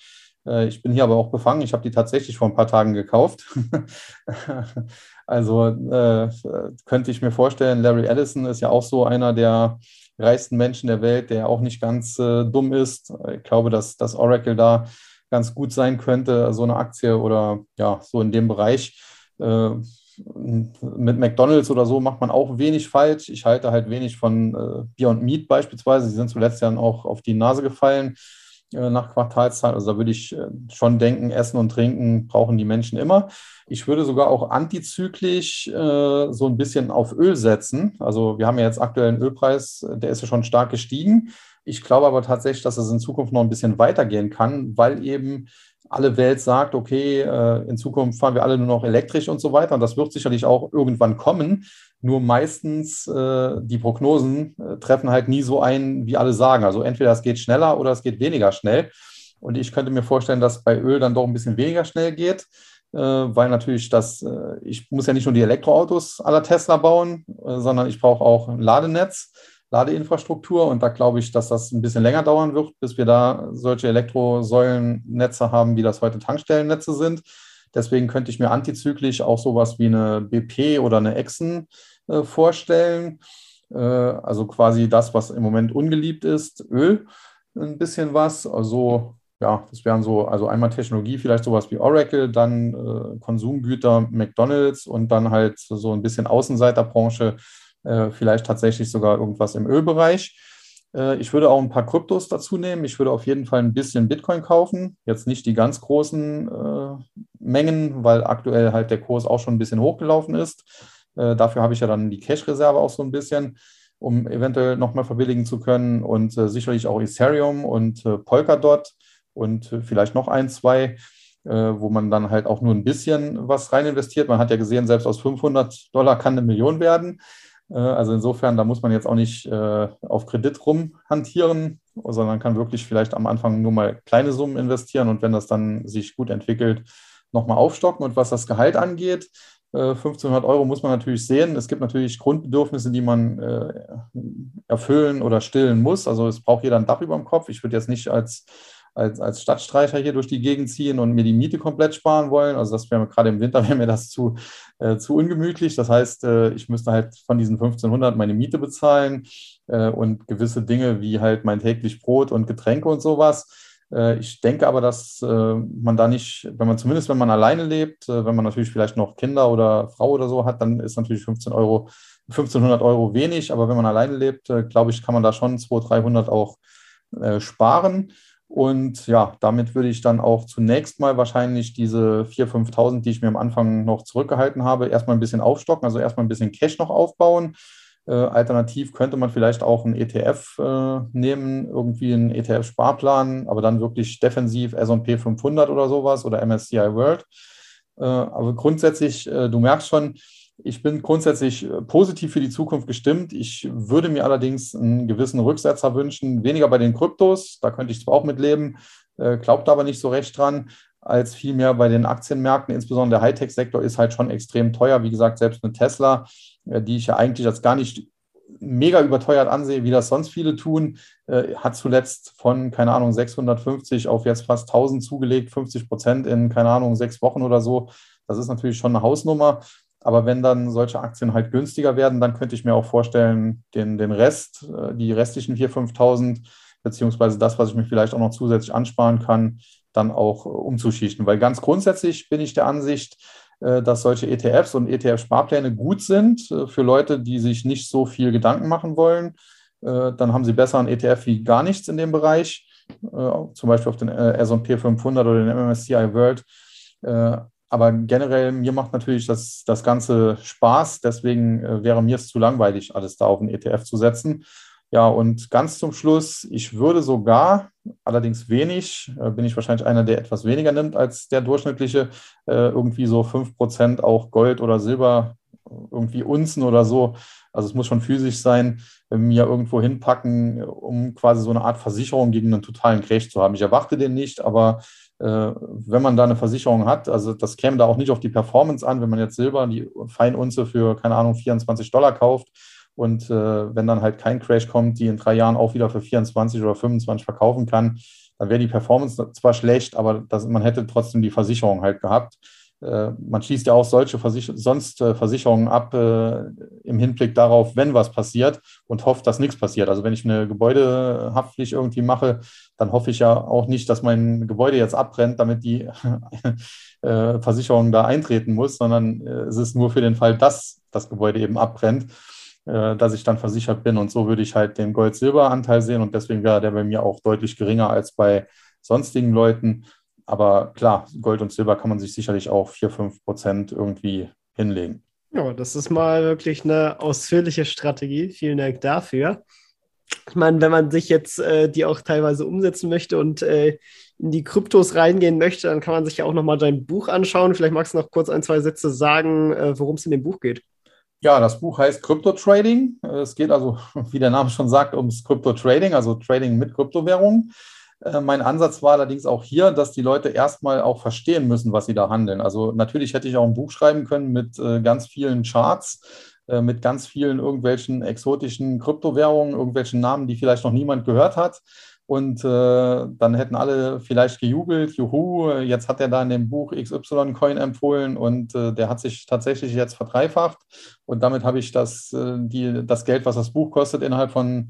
Speaker 2: Äh, ich bin hier aber auch befangen. Ich habe die tatsächlich vor ein paar Tagen gekauft. also äh, könnte ich mir vorstellen, Larry Ellison ist ja auch so einer der reichsten Menschen der Welt, der auch nicht ganz äh, dumm ist. Ich glaube, dass das Oracle da ganz gut sein könnte, so eine Aktie oder ja, so in dem Bereich. Äh, mit McDonalds oder so macht man auch wenig falsch. Ich halte halt wenig von äh, Beyond Meat beispielsweise. Sie sind zuletzt ja auch auf die Nase gefallen äh, nach Quartalszeit. Also da würde ich äh, schon denken, Essen und Trinken brauchen die Menschen immer. Ich würde sogar auch antizyklisch äh, so ein bisschen auf Öl setzen. Also wir haben ja jetzt aktuell einen Ölpreis, der ist ja schon stark gestiegen. Ich glaube aber tatsächlich, dass es in Zukunft noch ein bisschen weitergehen kann, weil eben alle Welt sagt, okay, äh, in Zukunft fahren wir alle nur noch elektrisch und so weiter. Und das wird sicherlich auch irgendwann kommen. Nur meistens äh, die Prognosen äh, treffen halt nie so ein, wie alle sagen. Also entweder es geht schneller oder es geht weniger schnell. Und ich könnte mir vorstellen, dass bei Öl dann doch ein bisschen weniger schnell geht, weil natürlich das, ich muss ja nicht nur die Elektroautos aller Tesla bauen, sondern ich brauche auch ein Ladenetz. Ladeinfrastruktur. Und da glaube ich, dass das ein bisschen länger dauern wird, bis wir da solche Elektrosäulennetze haben, wie das heute Tankstellennetze sind. Deswegen könnte ich mir antizyklisch auch sowas wie eine BP oder eine Exxon äh, vorstellen. Äh, also quasi das, was im Moment ungeliebt ist, Öl, ein bisschen was. Also ja, das wären so, also einmal Technologie, vielleicht sowas wie Oracle, dann äh, Konsumgüter, McDonalds und dann halt so ein bisschen Außenseiterbranche, äh, vielleicht tatsächlich sogar irgendwas im Ölbereich. Äh, ich würde auch ein paar Kryptos dazu nehmen. Ich würde auf jeden Fall ein bisschen Bitcoin kaufen. Jetzt nicht die ganz großen äh, Mengen, weil aktuell halt der Kurs auch schon ein bisschen hochgelaufen ist. Äh, dafür habe ich ja dann die Cash-Reserve auch so ein bisschen, um eventuell nochmal verbilligen zu können. Und äh, sicherlich auch Ethereum und äh, Polkadot und vielleicht noch ein, zwei wo man dann halt auch nur ein bisschen was rein investiert. Man hat ja gesehen, selbst aus 500 Dollar kann eine Million werden. Äh, also insofern, da muss man jetzt auch nicht äh, auf Kredit rumhantieren, sondern kann wirklich vielleicht am Anfang nur mal kleine Summen investieren und wenn das dann sich gut entwickelt, nochmal aufstocken. Und was das Gehalt angeht, 1500 äh, Euro muss man natürlich sehen. Es gibt natürlich Grundbedürfnisse, die man erfüllen oder stillen muss. Also es braucht jeder ein Dach über dem Kopf. Ich würde jetzt nicht als als, als Stadtstreicher hier durch die Gegend ziehen und mir die Miete komplett sparen wollen. Also das wäre gerade im Winter wäre mir das zu, äh, zu ungemütlich. Das heißt, äh, ich müsste halt von diesen 1500 meine Miete bezahlen äh, und gewisse Dinge wie halt mein täglich Brot und Getränke und sowas. Äh, ich denke aber, dass äh, man da nicht, wenn man zumindest, wenn man alleine lebt, äh, wenn man natürlich vielleicht noch Kinder oder Frau oder so hat, dann ist natürlich 15 Euro, 1500 Euro wenig. Aber wenn man alleine lebt, glaube ich, kann man da schon 200, 300 auch sparen. Und ja, damit würde ich dann auch zunächst mal wahrscheinlich diese 4.000, 5.000, die ich mir am Anfang noch zurückgehalten habe, erstmal ein bisschen aufstocken, also erstmal ein bisschen Cash noch aufbauen. Äh, alternativ könnte man vielleicht auch einen ETF äh, nehmen, irgendwie einen ETF-Sparplan, aber dann wirklich defensiv S&P 500 oder sowas oder MSCI World. Äh, aber grundsätzlich, äh, du merkst schon, ich bin grundsätzlich äh, positiv für die Zukunft gestimmt. Ich würde mir allerdings einen gewissen Rücksetzer wünschen, weniger bei den Kryptos, da könnte ich zwar auch mitleben, äh, glaubt aber nicht so recht dran, als vielmehr bei den Aktienmärkten. Insbesondere der Hightech-Sektor ist halt schon extrem teuer. Wie gesagt, selbst eine Tesla, äh, die ich ja eigentlich als gar nicht mega überteuert ansehe, wie das sonst viele tun, hat zuletzt von, keine Ahnung, 650 auf jetzt fast 1000 zugelegt, 50 Prozent in, keine Ahnung, sechs Wochen oder so. Das ist natürlich schon eine Hausnummer. Aber wenn dann solche Aktien halt günstiger werden, dann könnte ich mir auch vorstellen, den, den Rest, äh, die restlichen 4.000, 5.000, beziehungsweise das, was ich mir vielleicht auch noch zusätzlich ansparen kann, dann auch äh, umzuschichten. Weil ganz grundsätzlich bin ich der Ansicht, äh, dass solche ETFs und ETF-Sparpläne gut sind für Leute, die sich nicht so viel Gedanken machen wollen. Dann haben sie besser ein ETF wie gar nichts in dem Bereich, zum Beispiel auf den S&P 500 oder den MSCI World aber generell, mir macht natürlich das, das Ganze Spaß. Deswegen äh, wäre mir es zu langweilig, alles da auf den ETF zu setzen. Ja, und ganz zum Schluss, ich würde sogar, allerdings wenig, äh, bin ich wahrscheinlich einer, der etwas weniger nimmt als der durchschnittliche, äh, irgendwie so 5% auch Gold oder Silber, irgendwie Unzen oder so. Also es muss schon physisch sein, mir irgendwo hinpacken, um quasi so eine Art Versicherung gegen einen totalen Crash zu haben. Ich erwarte den nicht, aber äh, wenn man da eine Versicherung hat, also das käme da auch nicht auf die Performance an, wenn man jetzt Silber, die Feinunze für, keine Ahnung, 24 Dollar kauft, und äh, wenn dann halt kein Crash kommt, die in drei Jahren auch wieder für 24 oder 25 verkaufen kann, dann wäre die Performance zwar schlecht, aber das, man hätte trotzdem die Versicherung halt gehabt. Äh, man schließt ja auch solche Versicher sonst äh, Versicherungen ab äh, im Hinblick darauf, wenn was passiert und hofft, dass nichts passiert. Also wenn ich eine Gebäudehaftpflicht irgendwie mache, dann hoffe ich ja auch nicht, dass mein Gebäude jetzt abbrennt, damit die äh, Versicherung da eintreten muss, sondern äh, es ist nur für den Fall, dass das Gebäude eben abbrennt. Äh, dass ich dann versichert bin. Und so würde ich halt den Gold-Silber-Anteil sehen. Und deswegen wäre der bei mir auch deutlich geringer als bei sonstigen Leuten. Aber klar, Gold und Silber kann man sich sicherlich auch 4, 5 Prozent irgendwie hinlegen.
Speaker 1: Ja, das ist mal wirklich eine ausführliche Strategie. Vielen Dank dafür. Ich meine, wenn man sich jetzt äh, die auch teilweise umsetzen möchte und äh, in die Kryptos reingehen möchte, dann kann man sich ja auch nochmal dein Buch anschauen. Vielleicht magst du noch kurz ein, zwei Sätze sagen, äh, worum es in dem Buch geht.
Speaker 2: Ja, das Buch heißt Crypto Trading. Es geht also, wie der Name schon sagt, ums Crypto Trading, also Trading mit Kryptowährungen. Äh, mein Ansatz war allerdings auch hier, dass die Leute erstmal auch verstehen müssen, was sie da handeln. Also natürlich hätte ich auch ein Buch schreiben können mit äh, ganz vielen Charts, äh, mit ganz vielen irgendwelchen exotischen Kryptowährungen, irgendwelchen Namen, die vielleicht noch niemand gehört hat. Und äh, dann hätten alle vielleicht gejubelt, juhu, jetzt hat er da in dem Buch XY-Coin empfohlen und äh, der hat sich tatsächlich jetzt verdreifacht. Und damit habe ich das, äh, die, das Geld, was das Buch kostet, innerhalb von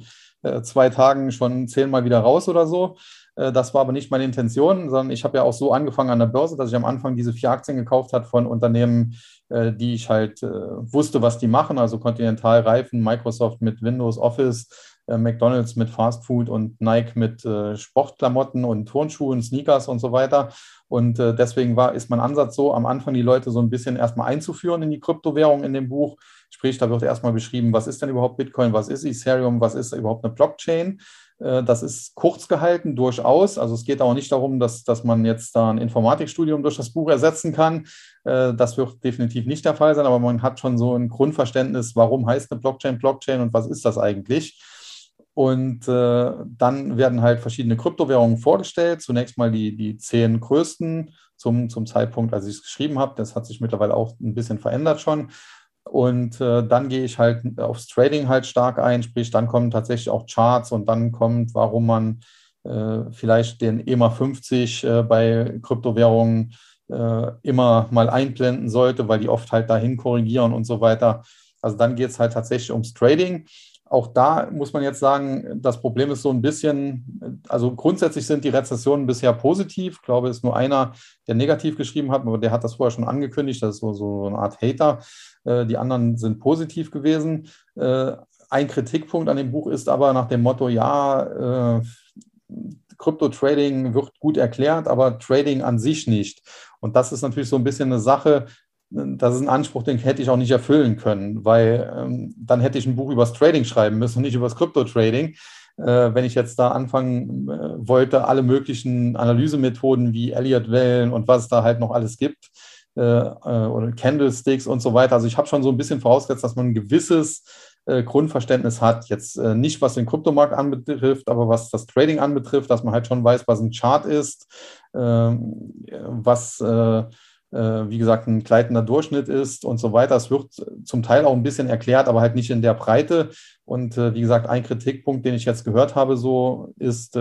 Speaker 2: zwei Tagen schon zehnmal wieder raus oder so. Äh, das war aber nicht meine Intention, sondern ich habe ja auch so angefangen an der Börse, dass ich am Anfang diese vier Aktien gekauft habe von Unternehmen, äh, die ich halt wusste, was die machen, also Continental Reifen, Microsoft mit Windows Office, äh, McDonalds mit Fast Food und Nike mit äh, Sportklamotten und Turnschuhen, Sneakers und so weiter. Und äh, deswegen war, ist mein Ansatz so, am Anfang die Leute so ein bisschen erstmal einzuführen in die Kryptowährung in dem Buch. Sprich, da wird erstmal beschrieben, was ist denn überhaupt Bitcoin, was ist Ethereum, was ist überhaupt eine Blockchain. Das ist kurz gehalten, durchaus. Also es geht auch nicht darum, dass, dass man jetzt da ein Informatikstudium durch das Buch ersetzen kann. Das wird definitiv nicht der Fall sein, aber man hat schon so ein Grundverständnis, warum heißt eine Blockchain Blockchain und was ist das eigentlich. Und äh, dann werden halt verschiedene Kryptowährungen vorgestellt. Zunächst mal die, die zehn größten zum, zum Zeitpunkt, als ich es geschrieben habe. Das hat sich mittlerweile auch ein bisschen verändert schon. Und äh, dann gehe ich halt aufs Trading halt stark ein, sprich, dann kommen tatsächlich auch Charts und dann kommt, warum man äh, vielleicht den EMA 50 äh, bei Kryptowährungen äh, immer mal einblenden sollte, weil die oft halt dahin korrigieren und so weiter. Also dann geht es halt tatsächlich ums Trading auch da muss man jetzt sagen, das Problem ist so ein bisschen, also grundsätzlich sind die Rezessionen bisher positiv. Ich glaube, es ist nur einer, der negativ geschrieben hat, aber der hat das vorher schon angekündigt. Das ist so, so eine Art Hater. Äh, die anderen sind positiv gewesen. Äh, ein Kritikpunkt an dem Buch ist aber nach dem Motto, ja, Krypto-Trading äh, wird gut erklärt, aber Trading an sich nicht. Und das ist natürlich so ein bisschen eine Sache, das ist ein Anspruch, den hätte ich auch nicht erfüllen können, weil ähm, dann hätte ich ein Buch über das Trading schreiben müssen und nicht über das Krypto-Trading. Äh, wenn ich jetzt da anfangen äh, wollte, alle möglichen Analysemethoden wie Elliott-Wellen und was da halt noch alles gibt, äh, äh oder Candlesticks und so weiter. Also ich habe schon so ein bisschen vorausgesetzt, dass man ein gewisses äh, Grundverständnis hat. Jetzt äh, nicht, was den Kryptomarkt anbetrifft, aber was das Trading anbetrifft, dass man halt schon weiß, was ein Chart ist, ähm, was äh, wie gesagt, ein gleitender Durchschnitt ist und so weiter. Es wird zum Teil auch ein bisschen erklärt, aber halt nicht in der Breite. Und äh, wie gesagt, ein Kritikpunkt, den ich jetzt gehört habe, so ist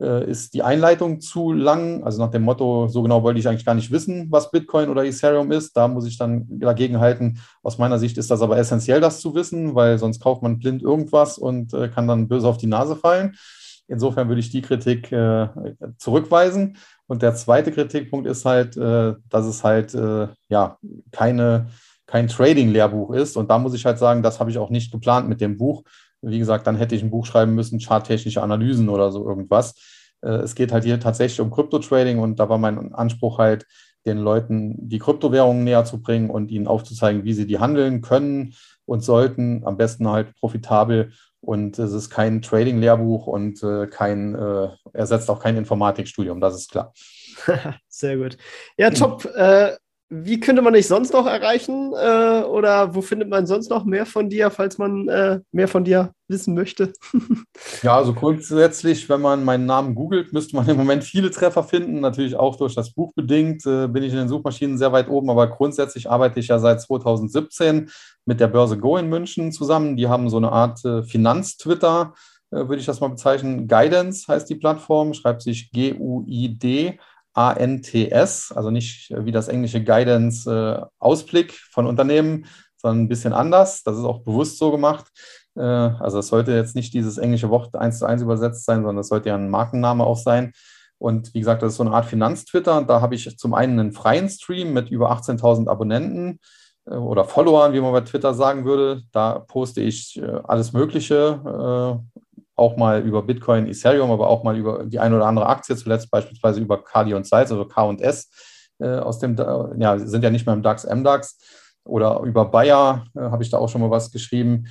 Speaker 2: äh, ist die Einleitung zu lang. Also nach dem Motto, so genau wollte ich eigentlich gar nicht wissen, was Bitcoin oder Ethereum ist. Da muss ich dann dagegen halten. Aus meiner Sicht ist das aber essentiell, das zu wissen, weil sonst kauft man blind irgendwas und kann dann böse auf die Nase fallen. Insofern würde ich die Kritik zurückweisen. Und der zweite Kritikpunkt ist halt, äh, dass es halt äh, ja keine, kein Trading-Lehrbuch ist. Und da muss ich halt sagen, das habe ich auch nicht geplant mit dem Buch. Wie gesagt, dann hätte ich ein Buch schreiben müssen, charttechnische Analysen oder so irgendwas. Äh, es geht halt hier tatsächlich um Krypto-Trading und da war mein Anspruch halt, den Leuten die Kryptowährungen näher zu bringen und ihnen aufzuzeigen, wie sie die handeln können und sollten. Am besten halt profitabel. Und es ist kein Trading-Lehrbuch und äh, kein, äh, ersetzt auch kein Informatikstudium, das ist klar.
Speaker 1: Sehr gut. Ja, top. Äh, wie könnte man dich sonst noch erreichen? Äh, oder wo findet man sonst noch mehr von dir, falls man äh, mehr von dir wissen möchte?
Speaker 2: ja, also grundsätzlich, wenn man meinen Namen googelt, müsste man im Moment viele Treffer finden. Natürlich auch durch das Buch bedingt äh, bin ich in den Suchmaschinen sehr weit oben, aber grundsätzlich arbeite ich ja seit 2017 mit der Börse Go in München zusammen. Die haben so eine Art äh, Finanz-Twitter, äh, würde ich das mal bezeichnen. Guidance heißt die Plattform, schreibt sich G-U-I-D. ANTS, also nicht äh, wie das englische Guidance äh, Ausblick von Unternehmen, sondern ein bisschen anders. Das ist auch bewusst so gemacht. Äh, also es sollte jetzt nicht dieses englische Wort eins zu eins übersetzt sein, sondern es sollte ja ein Markenname auch sein. Und wie gesagt, das ist so eine Art Finanztwitter. Da habe ich zum einen einen freien Stream mit über 18.000 Abonnenten äh, oder Followern, wie man bei Twitter sagen würde. Da poste ich äh, alles Mögliche, äh, auch mal über Bitcoin, Ethereum, aber auch mal über die eine oder andere Aktie, zuletzt beispielsweise über Kali und Salz, also K und S äh, aus dem, ja, sind ja nicht mehr im DAX, MDAX oder über Bayer äh, habe ich da auch schon mal was geschrieben,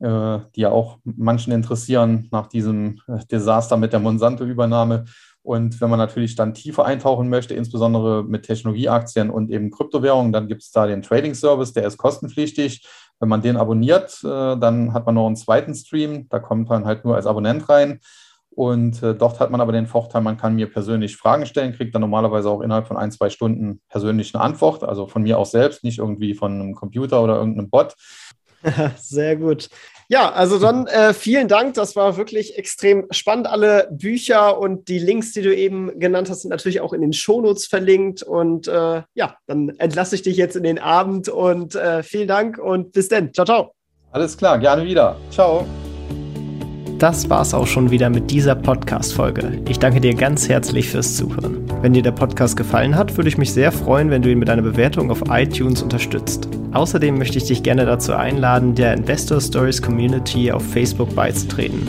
Speaker 2: äh, die ja auch manchen interessieren nach diesem äh, Desaster mit der Monsanto-Übernahme. Und wenn man natürlich dann tiefer eintauchen möchte, insbesondere mit Technologieaktien und eben Kryptowährungen, dann gibt es da den Trading Service, der ist kostenpflichtig. Wenn man den abonniert, äh, dann hat man noch einen zweiten Stream. Da kommt man halt nur als Abonnent rein. Und äh, dort hat man aber den Vorteil, man kann mir persönlich Fragen stellen, kriegt dann normalerweise auch innerhalb von ein, zwei Stunden persönlich eine Antwort. Also von mir auch selbst, nicht irgendwie von einem Computer oder irgendeinem Bot.
Speaker 1: Sehr gut. Ja, also dann äh, vielen Dank. Das war wirklich extrem spannend. Alle Bücher und die Links, die du eben genannt hast, sind natürlich auch in den Shownotes verlinkt. Und äh, ja, dann entlasse ich dich jetzt in den Abend und äh, vielen Dank und bis dann. Ciao, ciao.
Speaker 2: Alles klar, gerne wieder. Ciao.
Speaker 1: Das war's auch schon wieder mit dieser Podcast-Folge. Ich danke dir ganz herzlich fürs Zuhören. Wenn dir der Podcast gefallen hat, würde ich mich sehr freuen, wenn du ihn mit einer Bewertung auf iTunes unterstützt. Außerdem möchte ich dich gerne dazu einladen, der Investor Stories Community auf Facebook beizutreten.